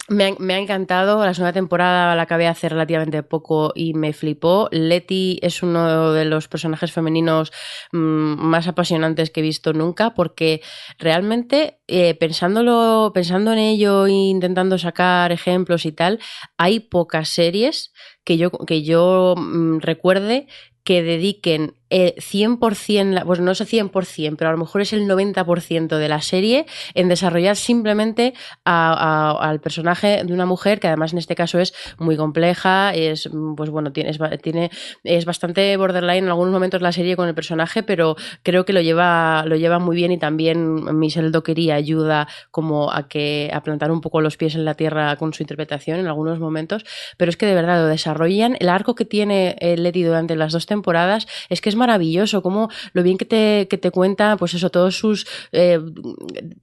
me ha, encantado. La segunda temporada la acabé hace relativamente poco y me flipó. Letty es uno de los personajes femeninos mm, más apasionantes que he visto nunca porque realmente eh, pensándolo, pensando en ello e intentando sacar ejemplos y tal, hay pocas series que yo, que yo mm, recuerde que dediquen 100%, eh, pues no sé 100%, pero a lo mejor es el 90% de la serie en desarrollar simplemente al personaje de una mujer que además en este caso es muy compleja, es pues bueno, tiene, es, tiene, es bastante borderline en algunos momentos la serie con el personaje, pero creo que lo lleva, lo lleva muy bien y también Michelle Dockery ayuda como a que a plantar un poco los pies en la tierra con su interpretación en algunos momentos, pero es que de verdad lo desarrollan, el arco que tiene Letty durante las dos temporadas es que es maravilloso, como lo bien que te, que te cuenta, pues eso, todos sus, eh,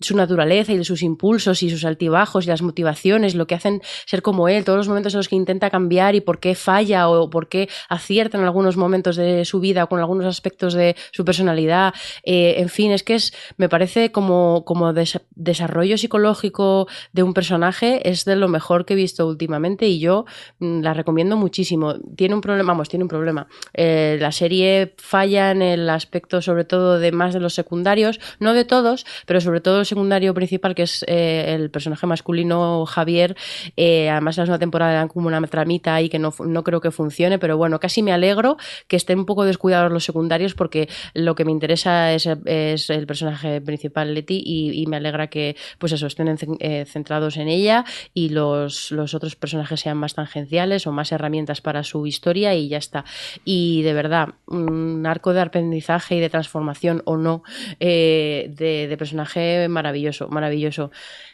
su naturaleza y sus impulsos y sus altibajos y las motivaciones, lo que hacen ser como él, todos los momentos en los que intenta cambiar y por qué falla o por qué acierta en algunos momentos de su vida o con algunos aspectos de su personalidad. Eh, en fin, es que es, me parece como, como desarrollo psicológico de un personaje es de lo mejor que he visto últimamente y yo mm, la recomiendo muchísimo. Tiene un problema, vamos, tiene un problema. Eh, la serie falla en el aspecto sobre todo de más de los secundarios, no de todos, pero sobre todo el secundario principal que es eh, el personaje masculino Javier, eh, además la segunda temporada dan como una tramita ahí que no, no creo que funcione, pero bueno, casi me alegro que estén un poco descuidados los secundarios porque lo que me interesa es, es el personaje principal Leti y, me alegra que pues eso estén eh, centrados en ella y los, los otros personajes sean más tangenciales o más herramientas para su historia y ya está. Y de verdad, un arco de aprendizaje y de transformación o no eh, de, personaje maravilloso, maravilloso.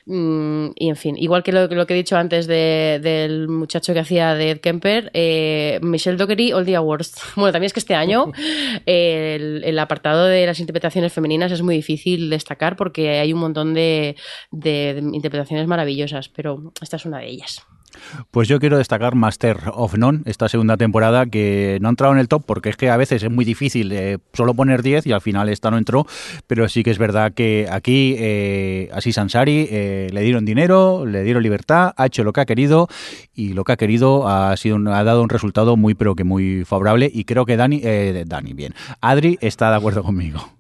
Mm, y en fin, igual que lo, que he dicho antes del muchacho que hacía de Ed Kemper, eh, Michelle Dockery, All the Awards. *laughs* Bueno, también es que este año *laughs* el, apartado de las interpretaciones femeninas es muy difícil destacar porque hay un montón de interpretaciones maravillosas, pero esta es una de ellas. Pues yo quiero destacar Master of None, esta segunda temporada que no ha entrado en el top porque es que a veces es muy difícil eh, solo poner 10 y al final esta no entró, pero sí que es verdad que aquí eh, así Sansari eh, le dieron dinero, le dieron libertad, ha hecho lo que ha querido y lo que ha querido ha sido ha dado un resultado muy pero que muy favorable y creo que Dani, Dani bien, Adri está de acuerdo conmigo.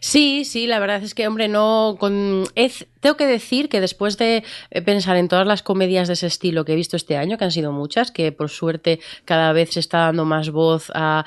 Sí, sí, la verdad es que, hombre, no. Con, tengo que decir que después de eh, pensar en todas las comedias de ese estilo que he visto este año, que han sido muchas, que por suerte cada vez se está dando más voz a,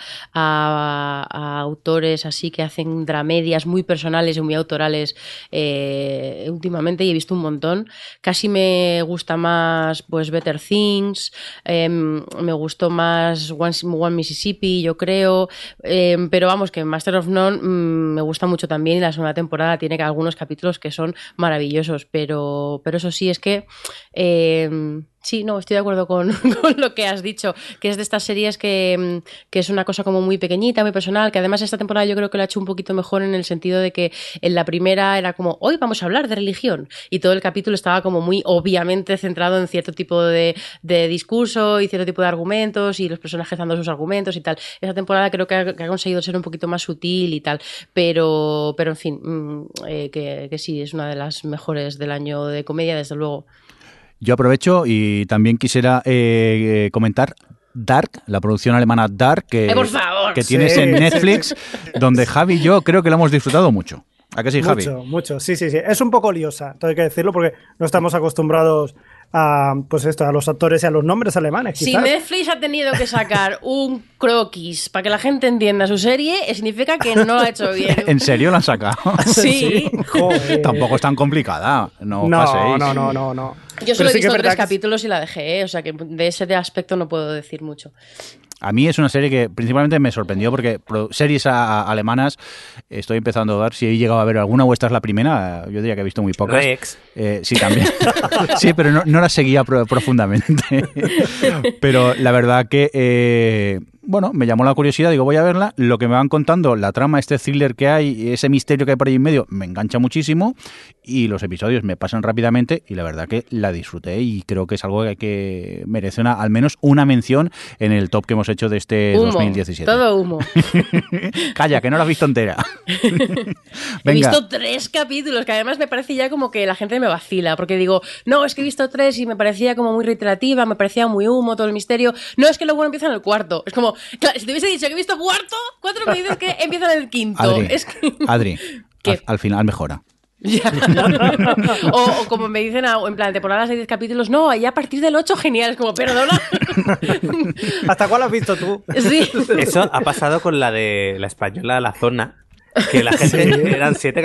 autores así que hacen dramedias muy personales y muy autorales eh, últimamente, y he visto un montón. Casi me gusta más, pues, Better Things, eh, me gustó más One, Mississippi, yo creo, eh, pero vamos, que Master of None mmm, me gusta mucho también y la segunda temporada tiene algunos capítulos que son maravillosos, pero, pero eso sí, es que... Eh, Sí, no, estoy de acuerdo con, *laughs* con, lo que has dicho, que es de estas series que, que, es una cosa como muy pequeñita, muy personal, que además esta temporada yo creo que lo ha hecho un poquito mejor en el sentido de que en la primera era como, hoy vamos a hablar de religión, y todo el capítulo estaba como muy obviamente centrado en cierto tipo de, de discurso y cierto tipo de argumentos y los personajes dando sus argumentos y tal. Esta temporada creo que ha, conseguido ser un poquito más sutil y tal, pero, pero en fin, mmm, eh, que, que sí, es una de las mejores del año de comedia, desde luego. Yo aprovecho y también quisiera eh, comentar Dark, la producción alemana Dark, que, por favor, que tienes en Netflix, *laughs* donde Javi y yo creo que lo hemos disfrutado mucho. ¿A qué sí, Javi? Mucho, mucho, sí, sí, sí. Es un poco liosa, todo hay que decirlo, porque no estamos acostumbrados a, pues esto, a los actores y a los nombres alemanes. Si. Netflix ha tenido que sacar *laughs* un croquis para que la gente entienda su serie, significa que no lo ha hecho bien. *laughs* ¿En serio la han sacado? *laughs* Sí. Joder. Tampoco es tan complicada. No, No, paséis. no, no, no, no. Yo Pero solo he visto tres capítulos y la dejé, ¿eh? o sea que de ese aspecto no puedo decir mucho. A mí es una serie que principalmente me sorprendió porque series a- a- alemanas estoy empezando a ver. Si he llegado a ver alguna o esta es la primera, yo diría que he visto muy pocas. Rex. Eh, sí, también. *laughs* sí, pero no, no la seguía pro- profundamente. pero la verdad que, eh, bueno, me llamó la curiosidad, digo, voy a verla. Lo que me van contando, la trama, este thriller que hay, ese misterio que hay por ahí en medio, me engancha muchísimo. Y los episodios me pasan rápidamente y la verdad que la disfruté y creo que es algo que, que merece una, al menos una mención en el top que hemos hecho de este Humo, 2017. todo humo. *laughs* Calla, que no la has visto entera. *laughs* He visto tres capítulos, que además me parece ya como que la gente me vacila, porque digo, no, es que he visto tres y me parecía como muy reiterativa, me parecía muy humo todo el misterio. No, es que lo bueno empieza en el cuarto. Es como, claro, si te hubiese dicho que he visto cuarto, cuatro me dices que empieza en el quinto. Adri, Es que... Adri ¿Qué? al, al final mejora. Ya. *laughs* o, o como me dicen, en plan, temporadas de 10 capítulos, no, ya a partir del 8, genial. Es como, perdona. *laughs* ¿Hasta cuál has visto tú? sí. Eso ha pasado con la de la española La Zona, que la gente eran siete.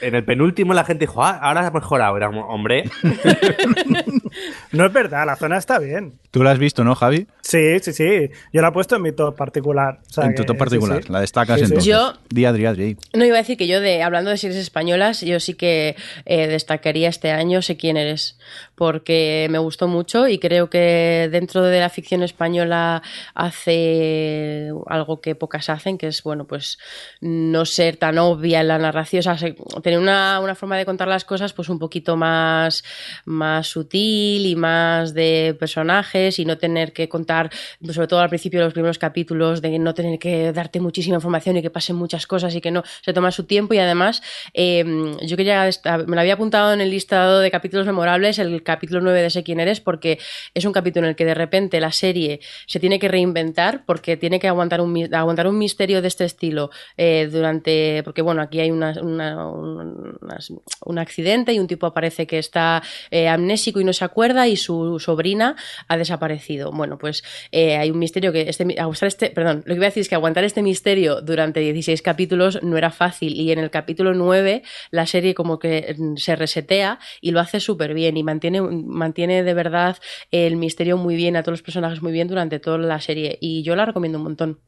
En el penúltimo la gente dijo, ah, ahora ha mejorado. Era como, hombre, *laughs* No es verdad, la zona está bien. Tú la has visto, ¿no, Javi? Sí, sí, sí. Yo la he puesto en mi top particular. O sea en tu que- top particular. sí, sí. La destacas Sí, sí. entonces. Yo- Di, Adri, Adri. No iba a decir que yo, de hablando de series españolas, yo sí que eh, destacaría este año Sé quién eres, porque me gustó mucho y creo que dentro de la ficción española hace algo que pocas hacen, que es, bueno, pues no ser tan obvia en la narración, o sea, se- tener una, una forma de contar las cosas pues un poquito más, más sutil y más de personajes y no tener que contar, sobre todo al principio de los primeros capítulos, de no tener que darte muchísima información y que pasen muchas cosas y que no se toma su tiempo. Y además eh, yo quería, desta- me lo había apuntado en el listado de capítulos memorables, el capítulo 9 de Sé quién eres, porque es un capítulo en el que de repente la serie se tiene que reinventar porque tiene que aguantar un, aguantar un misterio de este estilo eh, durante, porque bueno, aquí hay una, una- unas- un accidente y un tipo aparece que está eh, amnésico y no se acuerda y su sobrina ha desaparecido. Bueno, pues eh, hay un misterio que este, aguantar este, perdón, lo que iba a decir es que aguantar este misterio durante 16 capítulos no era fácil y en el capítulo 9 la serie como que mm, se resetea y lo hace súper bien y mantiene, mantiene de verdad el misterio muy bien, a todos los personajes muy bien durante toda la serie y yo la recomiendo un montón.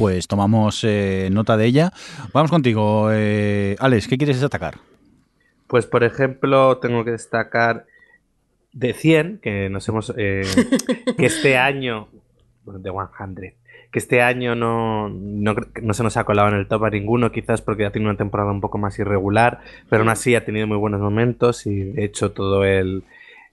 Pues tomamos eh, nota de ella. Vamos contigo, eh, Alex, ¿qué quieres destacar? pues por ejemplo, tengo que destacar de 100, que nos hemos. eh, *laughs* que este año. bueno, De 100. Que este año no, no, no se nos ha colado en el top a ninguno, quizás porque ha tenido una temporada un poco más irregular, pero aún así ha tenido muy buenos momentos y de hecho todo el,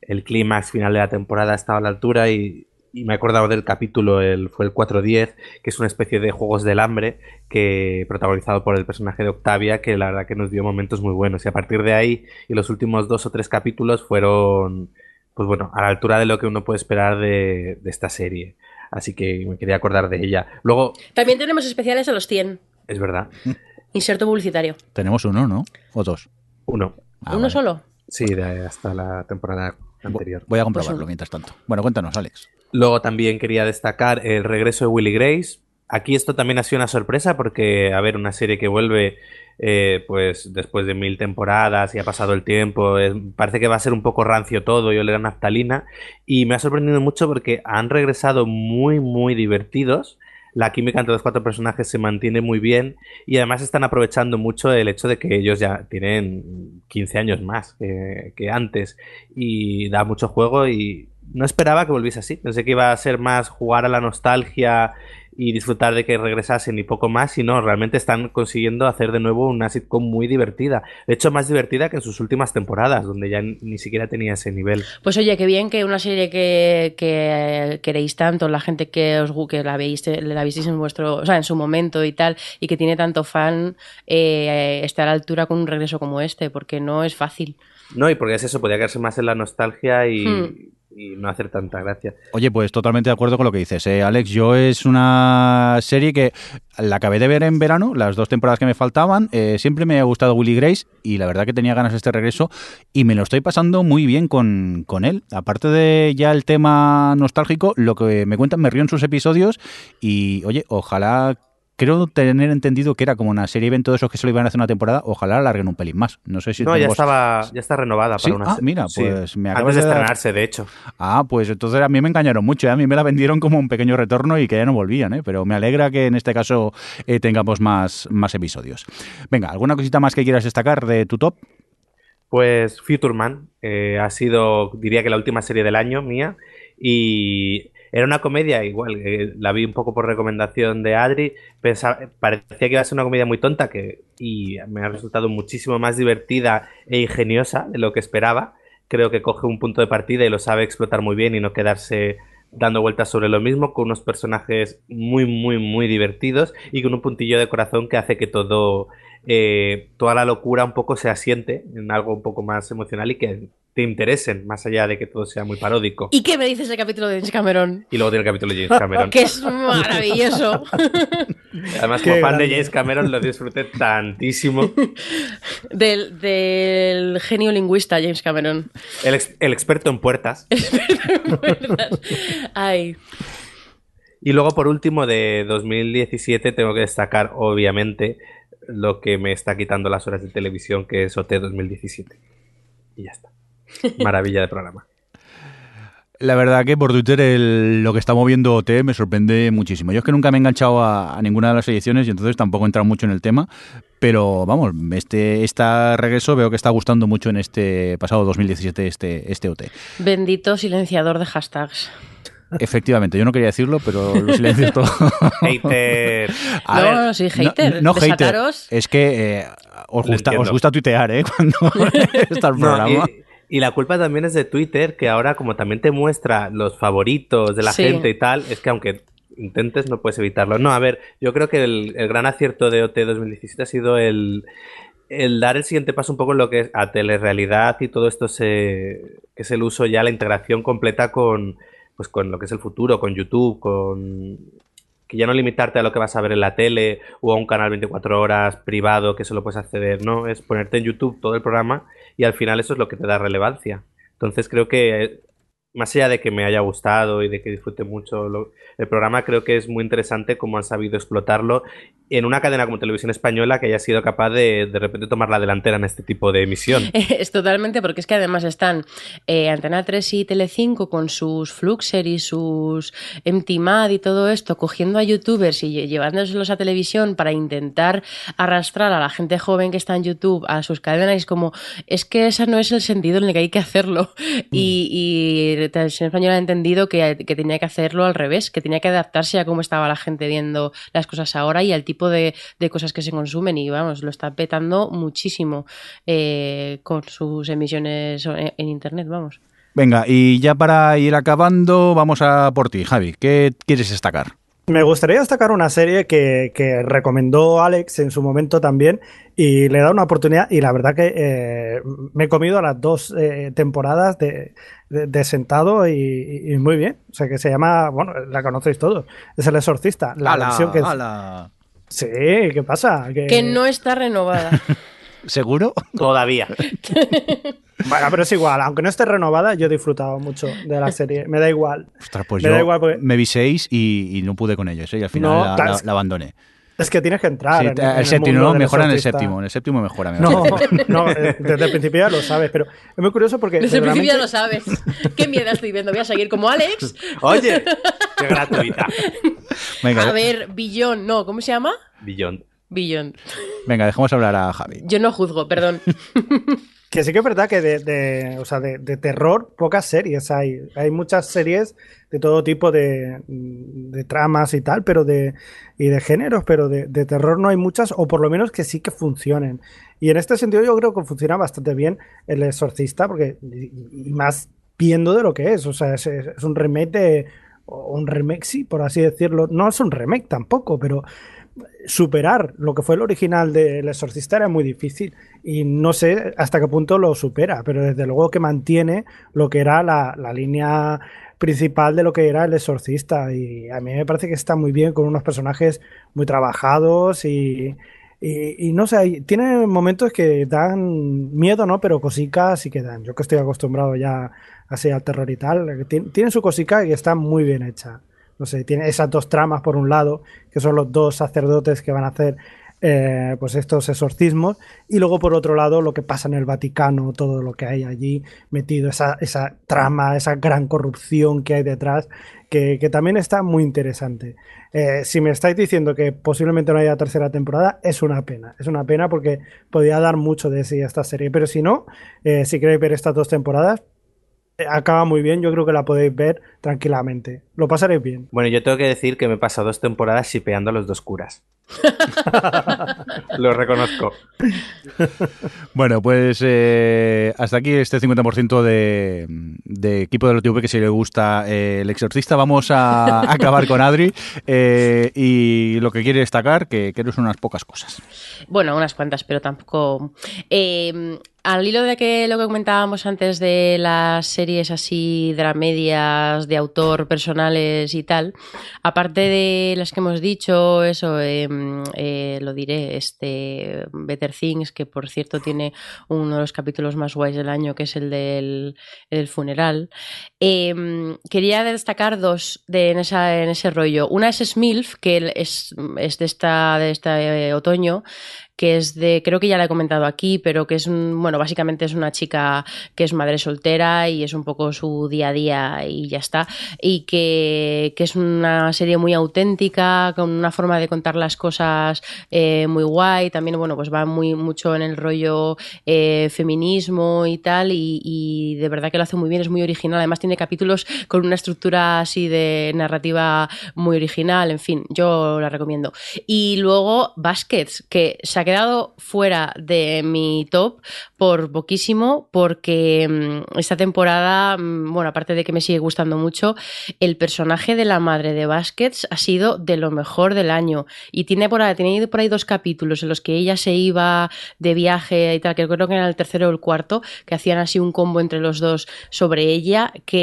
el clímax final de la temporada estaba a la altura y, y me he acordado del capítulo, el, fue el 410, que es una especie de Juegos del Hambre, que protagonizado por el personaje de Octavia, que la verdad que nos dio momentos muy buenos. Y a partir de ahí, y los últimos dos o tres capítulos fueron, pues bueno, a la altura de lo que uno puede esperar de, de esta serie. Así que me quería acordar de ella. Luego, También tenemos especiales de los 100. es verdad. *laughs* Inserto publicitario. Tenemos uno, ¿no? ¿O dos? Uno. Ah, ¿Uno vale. solo? Sí, de hasta la temporada anterior. Voy a comprobarlo Pues- mientras tanto. Bueno, cuéntanos, Alex. Luego también quería destacar el regreso de Willy Grace. Aquí esto también ha sido una sorpresa porque, a ver, una serie que vuelve eh, pues después de mil temporadas y ha pasado el tiempo, es- parece que va a ser un poco rancio todo y oler naftalina. Y me ha sorprendido mucho porque han regresado muy, muy divertidos. La química entre los cuatro personajes se mantiene muy bien y además están aprovechando mucho el hecho de que ellos ya tienen 15 años más que, que antes y da mucho juego y no esperaba que volviese así. Pensé que iba a ser más jugar a la nostalgia y disfrutar de que regresasen y poco más y no, realmente están consiguiendo hacer de nuevo una sitcom muy divertida. De hecho, más divertida que en sus últimas temporadas, donde ya ni siquiera tenía ese nivel. Pues oye, qué bien que una serie que, que queréis tanto, la gente que os que la veis, la visteis en vuestro, o sea, en su momento y tal, y que tiene tanto fan, eh, esté a la altura con un regreso como este, porque no es fácil. No, y porque es eso, podía quedarse más en la nostalgia y, Hmm. Y no hacer tanta gracia. Oye, pues totalmente de acuerdo con lo que dices, ¿eh, Alex. Yo es una serie que la acabé de ver en verano, las dos temporadas que me faltaban. eh, siempre me ha gustado Willy Grace y la verdad que tenía ganas de este regreso y me lo estoy pasando muy bien con, con él. Aparte de ya el tema nostálgico, lo que me cuentan me río en sus episodios y, oye, ojalá. Creo tener entendido que era como una serie de esos que solo iban a hacer una temporada. Ojalá la alarguen un pelín más. No sé si No, ya estaba, ya está renovada ¿Sí? para una Ah, mira, sí. pues me acabas Antes de de dar- estrenarse, de hecho. Ah, pues entonces a mí me engañaron mucho, ¿eh? a mí me la vendieron como un pequeño retorno y que ya no volvían, ¿eh? pero me alegra que en este caso eh, tengamos más, más episodios. Venga, ¿alguna cosita más que quieras destacar de tu top? Pues Future Man eh, ha sido, diría que la última serie del año mía y era una comedia igual, eh, la vi un poco por recomendación de Adri, pensaba- parecía que iba a ser una comedia muy tonta que, y me ha resultado muchísimo más divertida e ingeniosa de lo que esperaba. Creo que coge un punto de partida y lo sabe explotar muy bien y no quedarse dando vueltas sobre lo mismo, con unos personajes muy, muy, muy divertidos y con un puntillo de corazón que hace que todo, eh, toda la locura un poco se asiente en algo un poco más emocional y que te interesen, más allá de que todo sea muy paródico. ¿Y qué me dices del capítulo de James Cameron? Y luego tiene el capítulo de James Cameron. *laughs* Que es maravilloso. *laughs* Además, Qué como fan de. James Cameron, lo disfruté tantísimo. *laughs* del, del genio lingüista James Cameron. El, ex- el experto en puertas. Ay, Y luego, por último, de 2017, tengo que destacar, obviamente, lo que me está quitando las horas de televisión, que es OT 2017. Y ya está. *laughs* Maravilla de programa. La verdad que por Twitter el- lo que está moviendo OT me sorprende muchísimo. Yo es que nunca me he enganchado a, a ninguna de las ediciones y entonces tampoco he entrado mucho en el tema, pero vamos, este, este regreso veo que está gustando mucho en este pasado 2017 este, este OT. bendito silenciador de hashtags. Efectivamente, yo no quería decirlo, pero lo silencio todo. *laughs* Hater. A No, ver, sí, hater, No, no hater. Es que eh, os, gusta, os gusta tuitear, ¿eh? *laughs* Cuando está el No, programa. y, y la culpa también es de Twitter, que ahora como también te muestra los favoritos de la Sí. gente y tal, es que aunque intentes no puedes evitarlo. No, a ver, yo creo que el, el gran acierto de OT 2017 ha sido el, el dar el siguiente paso un poco en lo que es a telerrealidad y todo esto se, que es el uso ya, la integración completa con, pues, con lo que es el futuro, con YouTube, con que ya no limitarte a lo que vas a ver en la tele o a un canal 24 horas privado que solo puedes acceder, no, es ponerte en YouTube todo el programa y al final eso es lo que te da relevancia. Entonces creo que eh, más allá de que me haya gustado y de que disfrute mucho lo- el programa, creo que es muy interesante cómo han sabido explotarlo en una cadena como Televisión Española que haya sido capaz de de repente tomar la delantera en este tipo de emisión. *laughs* Es totalmente, porque es que además están eh, Antena 3 y Telecinco con sus Fluxer y sus Empty Mad y todo esto, cogiendo a youtubers y lle- llevándoselos a televisión para intentar arrastrar a la gente joven que está en YouTube a sus cadenas. Y es como, es que ese no es el sentido en el que hay que hacerlo. Y, y Televisión Española ha entendido que, que tenía que hacerlo al revés, que tenía que adaptarse a cómo estaba la gente viendo las cosas ahora y al tipo de, de cosas que se consumen. Y vamos, lo está petando muchísimo eh, con sus emisiones en, en Internet, vamos. Venga, y ya para ir acabando, vamos a por ti, Javi. ¿Qué quieres destacar? Me gustaría destacar una serie que, que recomendó Alex en su momento también y le he dado una oportunidad y la verdad que eh, me he comido las dos eh, temporadas de, de- de sentado y, y muy bien. O sea que se llama, bueno, la conocéis todos, es El Exorcista, la versión que Sí, ¿qué pasa? Que no está renovada. *laughs* ¿Seguro? Todavía. *laughs* Bueno, pero es igual, aunque no esté renovada, yo he disfrutado mucho de la serie. Me da igual. Ostras, pues Me yo da igual porque- me vi seis y, y no pude con ellos, ¿eh? y al final No, la, claro, la- es- la abandoné. Es que tienes que entrar. Sí, en- el, en el séptimo, mundo no, del mejora en el séptimo, en el séptimo mejora. me No, *laughs* no, eh, desde el principio ya lo sabes, pero es muy curioso porque. Desde el principio ya lo sabes. Qué mierda estoy viendo. Voy a seguir como Alex. Oye, qué *laughs* gratuita. Venga, A ver, Billón, no, ¿cómo se llama? Billón. Billón. venga, dejemos hablar a Javi. Yo no juzgo, perdón. *laughs* Que sí que es verdad que de, de- o sea, de, de terror pocas series hay. Hay muchas series de todo tipo de, de tramas y tal, pero de y de géneros, pero de, de terror no hay muchas, o por lo menos que sí que funcionen. Y en este sentido yo creo que funciona bastante bien El Exorcista, porque y, y más viendo de lo que es, o sea, es, un remake de o un remake, sí, por así decirlo. No es un remake tampoco, pero superar lo que fue el original del Exorcista era muy difícil y no sé hasta qué punto lo supera, pero desde luego que mantiene lo que era la, la línea principal de lo que era el Exorcista y a mí me parece que está muy bien con unos personajes muy trabajados y, y, no sé, tiene momentos que dan miedo, ¿no? Pero cosicas sí que dan. Yo que estoy acostumbrado ya así al terror y tal, tiene su cosica y está muy bien hecha. No sé, tiene esas dos tramas por un lado, que son los dos sacerdotes que van a hacer eh, pues estos exorcismos, y luego por otro lado lo que pasa en el Vaticano, todo lo que hay allí metido, esa, esa trama, esa gran corrupción que hay detrás, que, que también está muy interesante. Eh, si me estáis diciendo que posiblemente no haya tercera temporada, es una pena, es una pena porque podría dar mucho de sí a esta serie, pero si no, eh, si queréis ver estas dos temporadas, acaba muy bien, yo creo que la podéis ver tranquilamente, lo pasaréis bien. Bueno, yo tengo que decir que me he pasado dos temporadas shipeando a los dos curas. *laughs* Lo reconozco. Bueno, pues eh, hasta aquí este 50% de, de equipo de la TV que si le gusta eh, el exorcista. Vamos a *laughs* acabar con Adri eh, y lo que quiere destacar, que, que no son unas pocas cosas. Bueno, unas cuantas, pero tampoco. Eh, al hilo de que lo que comentábamos antes de las series así dramedias de autor personales y tal, aparte de las que hemos dicho, eso, eh, eh, lo diré, este Better Things, que por cierto tiene uno de los capítulos más guays del año, que es el del, el funeral. Eh, quería destacar dos de, en, esa, en ese rollo. Una es Smilf, que es, es de, esta, de este otoño, que es de, creo que ya la he comentado aquí, pero que es, un, bueno, básicamente es una chica que es madre soltera y es un poco su día a día y ya está. Y que, que es una serie muy auténtica, con una forma de contar las cosas eh, muy guay. También, bueno, pues va muy mucho en el rollo eh, feminismo y tal. Y, de verdad que lo hace muy bien, es muy original. Además, capítulos con una estructura así de narrativa muy original. En fin, yo la recomiendo. Y luego, Baskets, que se ha quedado fuera de mi top por poquísimo porque mmm, esta temporada, mmm, bueno, aparte de que me sigue gustando mucho, el personaje de la madre de Baskets ha sido de lo mejor del año y tiene por ahí, tiene por ahí dos capítulos en los que ella se iba de viaje y tal, que creo que era el tercero o el cuarto, que hacían así un combo entre los dos sobre ella, que,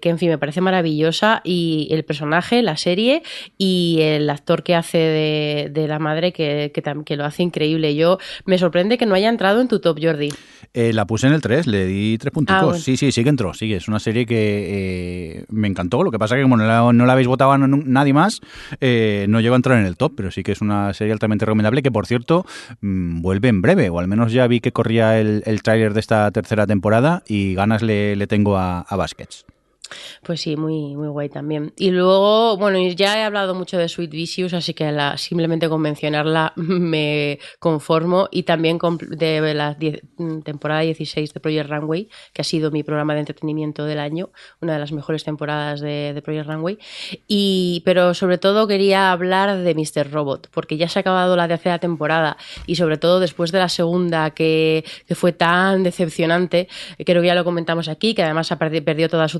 que en fin, me parece maravillosa y el personaje, la serie y el actor que hace de, de la madre que, que, que lo hace increíble. Yo me sorprende que no haya entrado en tu top, Jordi. Eh, la puse en el 3, le di tres puntos. Ah, bueno. Sí, sí, sí que entró. Sí, es una serie que eh, me encantó. Lo que pasa es que como no la, no la habéis votado a nadie más, eh, no llegó a entrar en el top, pero sí que es una serie altamente recomendable que, por cierto, mmm, vuelve en breve, o al menos ya vi que corría el, el tráiler de esta tercera temporada y ganas le, le tengo a, a Baskets. Pues sí, muy, muy guay también. Y luego, bueno, ya he hablado mucho de Sweet Vicious, así que la, simplemente con mencionarla *laughs* me conformo. Y también de la temporada 16 de Project Runway, que ha sido mi programa de entretenimiento del año, una de las mejores temporadas de, Project Runway. Y, pero sobre todo quería hablar de Mr. Robot, porque ya se ha acabado la tercera temporada y sobre todo después de la segunda, que, que fue tan decepcionante, creo que ya lo comentamos aquí, que además perdió toda su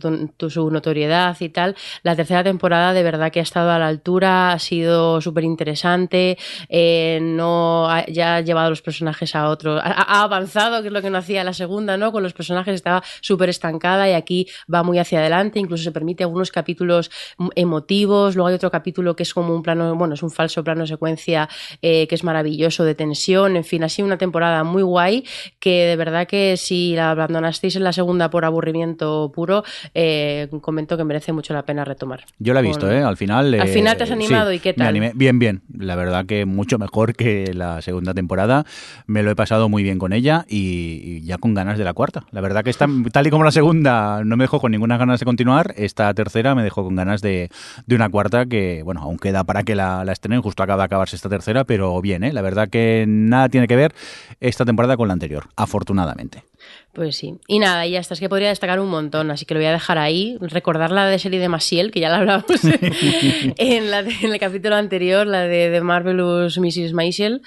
su notoriedad y tal. La tercera temporada de verdad que ha estado a la altura, ha sido súper interesante, eh, no ha, ya ha llevado los personajes a otro, ha, avanzado, que es lo que no hacía la segunda, ¿no? Con los personajes estaba súper estancada y aquí va muy hacia adelante, incluso se permite algunos capítulos emotivos, luego hay otro capítulo que es como un plano, bueno, es un falso plano secuencia eh, que es maravilloso de tensión, en fin, ha sido una temporada muy guay que de verdad que si la abandonasteis en la segunda por aburrimiento puro, eh, comento que merece mucho la pena retomar. Yo la he visto, ¿eh? Al final... Al final te has animado sí, y qué tal. Me animé. Bien, bien. La verdad que mucho mejor que la segunda temporada. Me lo he pasado muy bien con ella y, y ya con ganas de la cuarta. La verdad que está, tal y como la segunda no me dejó con ninguna ganas de continuar, esta tercera me dejó con ganas de, de una cuarta que, bueno, aún queda para que la, la estrenen, justo acaba de acabarse esta tercera, pero bien, ¿eh? La verdad que nada tiene que ver esta temporada con la anterior, afortunadamente. Pues sí. Y nada, y hasta es que podría destacar un montón, así que lo voy a dejar ahí. Recordar la de serie de Masiel, que ya la hablamos *laughs* *laughs* en, la de, en, el capítulo anterior, la de, de Marvelous Mrs. Maisel,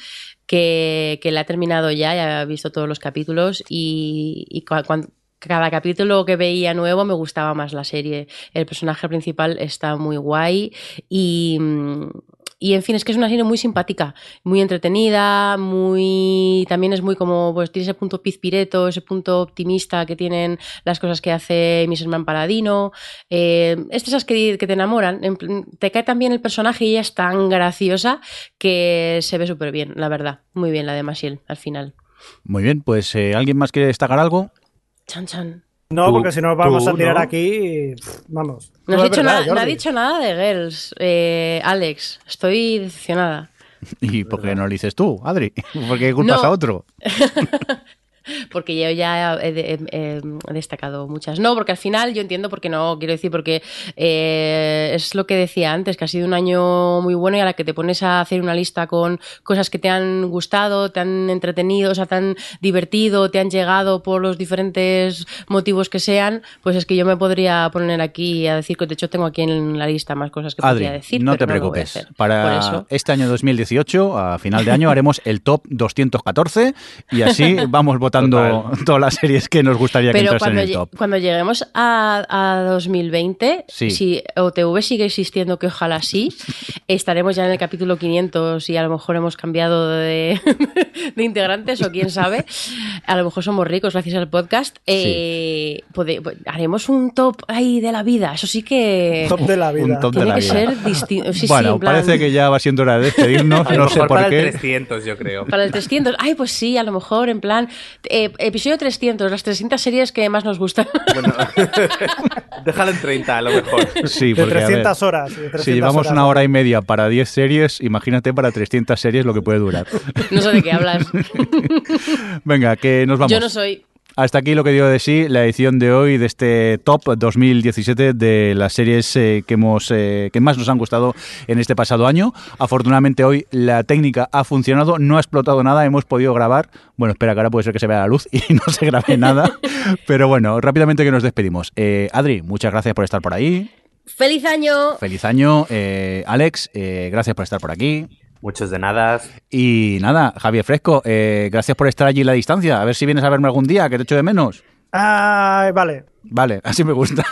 que, que, la he terminado ya, ya he visto todos los capítulos y, y cuando, cada capítulo que veía nuevo me gustaba más la serie. El personaje principal está muy guay y, y en fin, es que es una serie muy simpática, muy entretenida, muy también es muy como, pues tiene ese punto pizpireto, ese punto optimista que tienen las cosas que hace Miss Herman Paladino. Eh, es esas que, que te enamoran. Te cae también el personaje y ella es tan graciosa que se ve súper bien, la verdad. Muy bien la de Masiel al final. Muy bien, pues eh, ¿alguien más quiere destacar algo? Chan, chan. No, porque si no vamos a tirar ¿no? aquí, vamos. No, has dicho verdad, no, ha dicho nada de Girls, eh, Alex. Estoy decepcionada. *laughs* ¿Y por qué no lo dices tú, Adri? *laughs* ¿Por qué culpas no. a otro? *laughs* porque yo ya he, he, he, destacado muchas. No, porque al final yo entiendo por qué no, quiero decir, porque eh, es lo que decía antes, que ha sido un año muy bueno y a la que te pones a hacer una lista con cosas que te han gustado, te han entretenido, o sea, te han divertido, te han llegado por los diferentes motivos que sean, pues es que yo me podría poner aquí a decir que de hecho tengo aquí en la lista más cosas que Adri, podría decir. No pero te no preocupes. Lo voy a hacer. Para este año 2018, a final de año, haremos el top 214 y así vamos *laughs* votando Total. *laughs* todas las series que nos gustaría Pero que entrasen en el top. Cuando lleguemos a, a 2020, Sí. si OTV sigue existiendo, que ojalá sí, estaremos ya en el capítulo 500 y a lo mejor hemos cambiado de, *laughs* de integrantes o quién sabe. A lo mejor somos ricos gracias al podcast. Eh, pode- haremos un top ahí de la vida. Eso sí que Top de la vida. Un top de tiene la que vida. ser distinto. Sí, bueno, plan- parece que ya va siendo hora de despedirnos, A lo no sé mejor por para qué. el 300, yo creo. Para el 300. Ay, pues sí, a lo mejor, en plan. Eh, episodio 300, las 300 series que más nos gustan. Bueno, *laughs* déjalo en 30, a lo mejor. Sí, De porque, ver, 300 horas. de 300 si llevamos horas. una hora y media para 10 series, imagínate para 300 series lo que puede durar. no sé de qué hablas. *laughs* Venga, que nos vamos. Yo no soy. Hasta aquí lo que dio de sí la edición de hoy de este top 2017 de las series eh, que hemos eh, que más nos han gustado en este pasado año. Afortunadamente hoy la técnica ha funcionado, no ha explotado nada, hemos podido grabar. Bueno, espera que ahora puede ser que se vea la luz y *laughs* no se grabe nada. Pero bueno, rápidamente que nos despedimos. Eh, Adri, muchas gracias por estar por ahí. ¡Feliz año! Feliz año. Alex, gracias por estar por aquí. Muchos de nada. Y nada, Javier Fresco, eh, gracias por estar allí en la distancia. A ver si vienes a verme algún día, que te echo de menos. Ah, vale. Vale, así me gusta.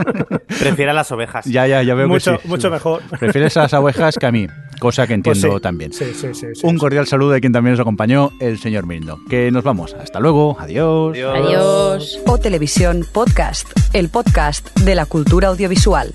*laughs* Prefiero a las ovejas. ya, ya, ya veo Mucho, que sí. mucho mejor. Prefieres a las abejas que a mí, cosa que Pues entiendo sí. también. Sí, sí, sí, sí, Un sí. cordial saludo de quien también nos acompañó, el señor Mirndo. Que nos vamos. Hasta luego. Adiós. Adiós. O Televisión Podcast, el podcast de la cultura audiovisual.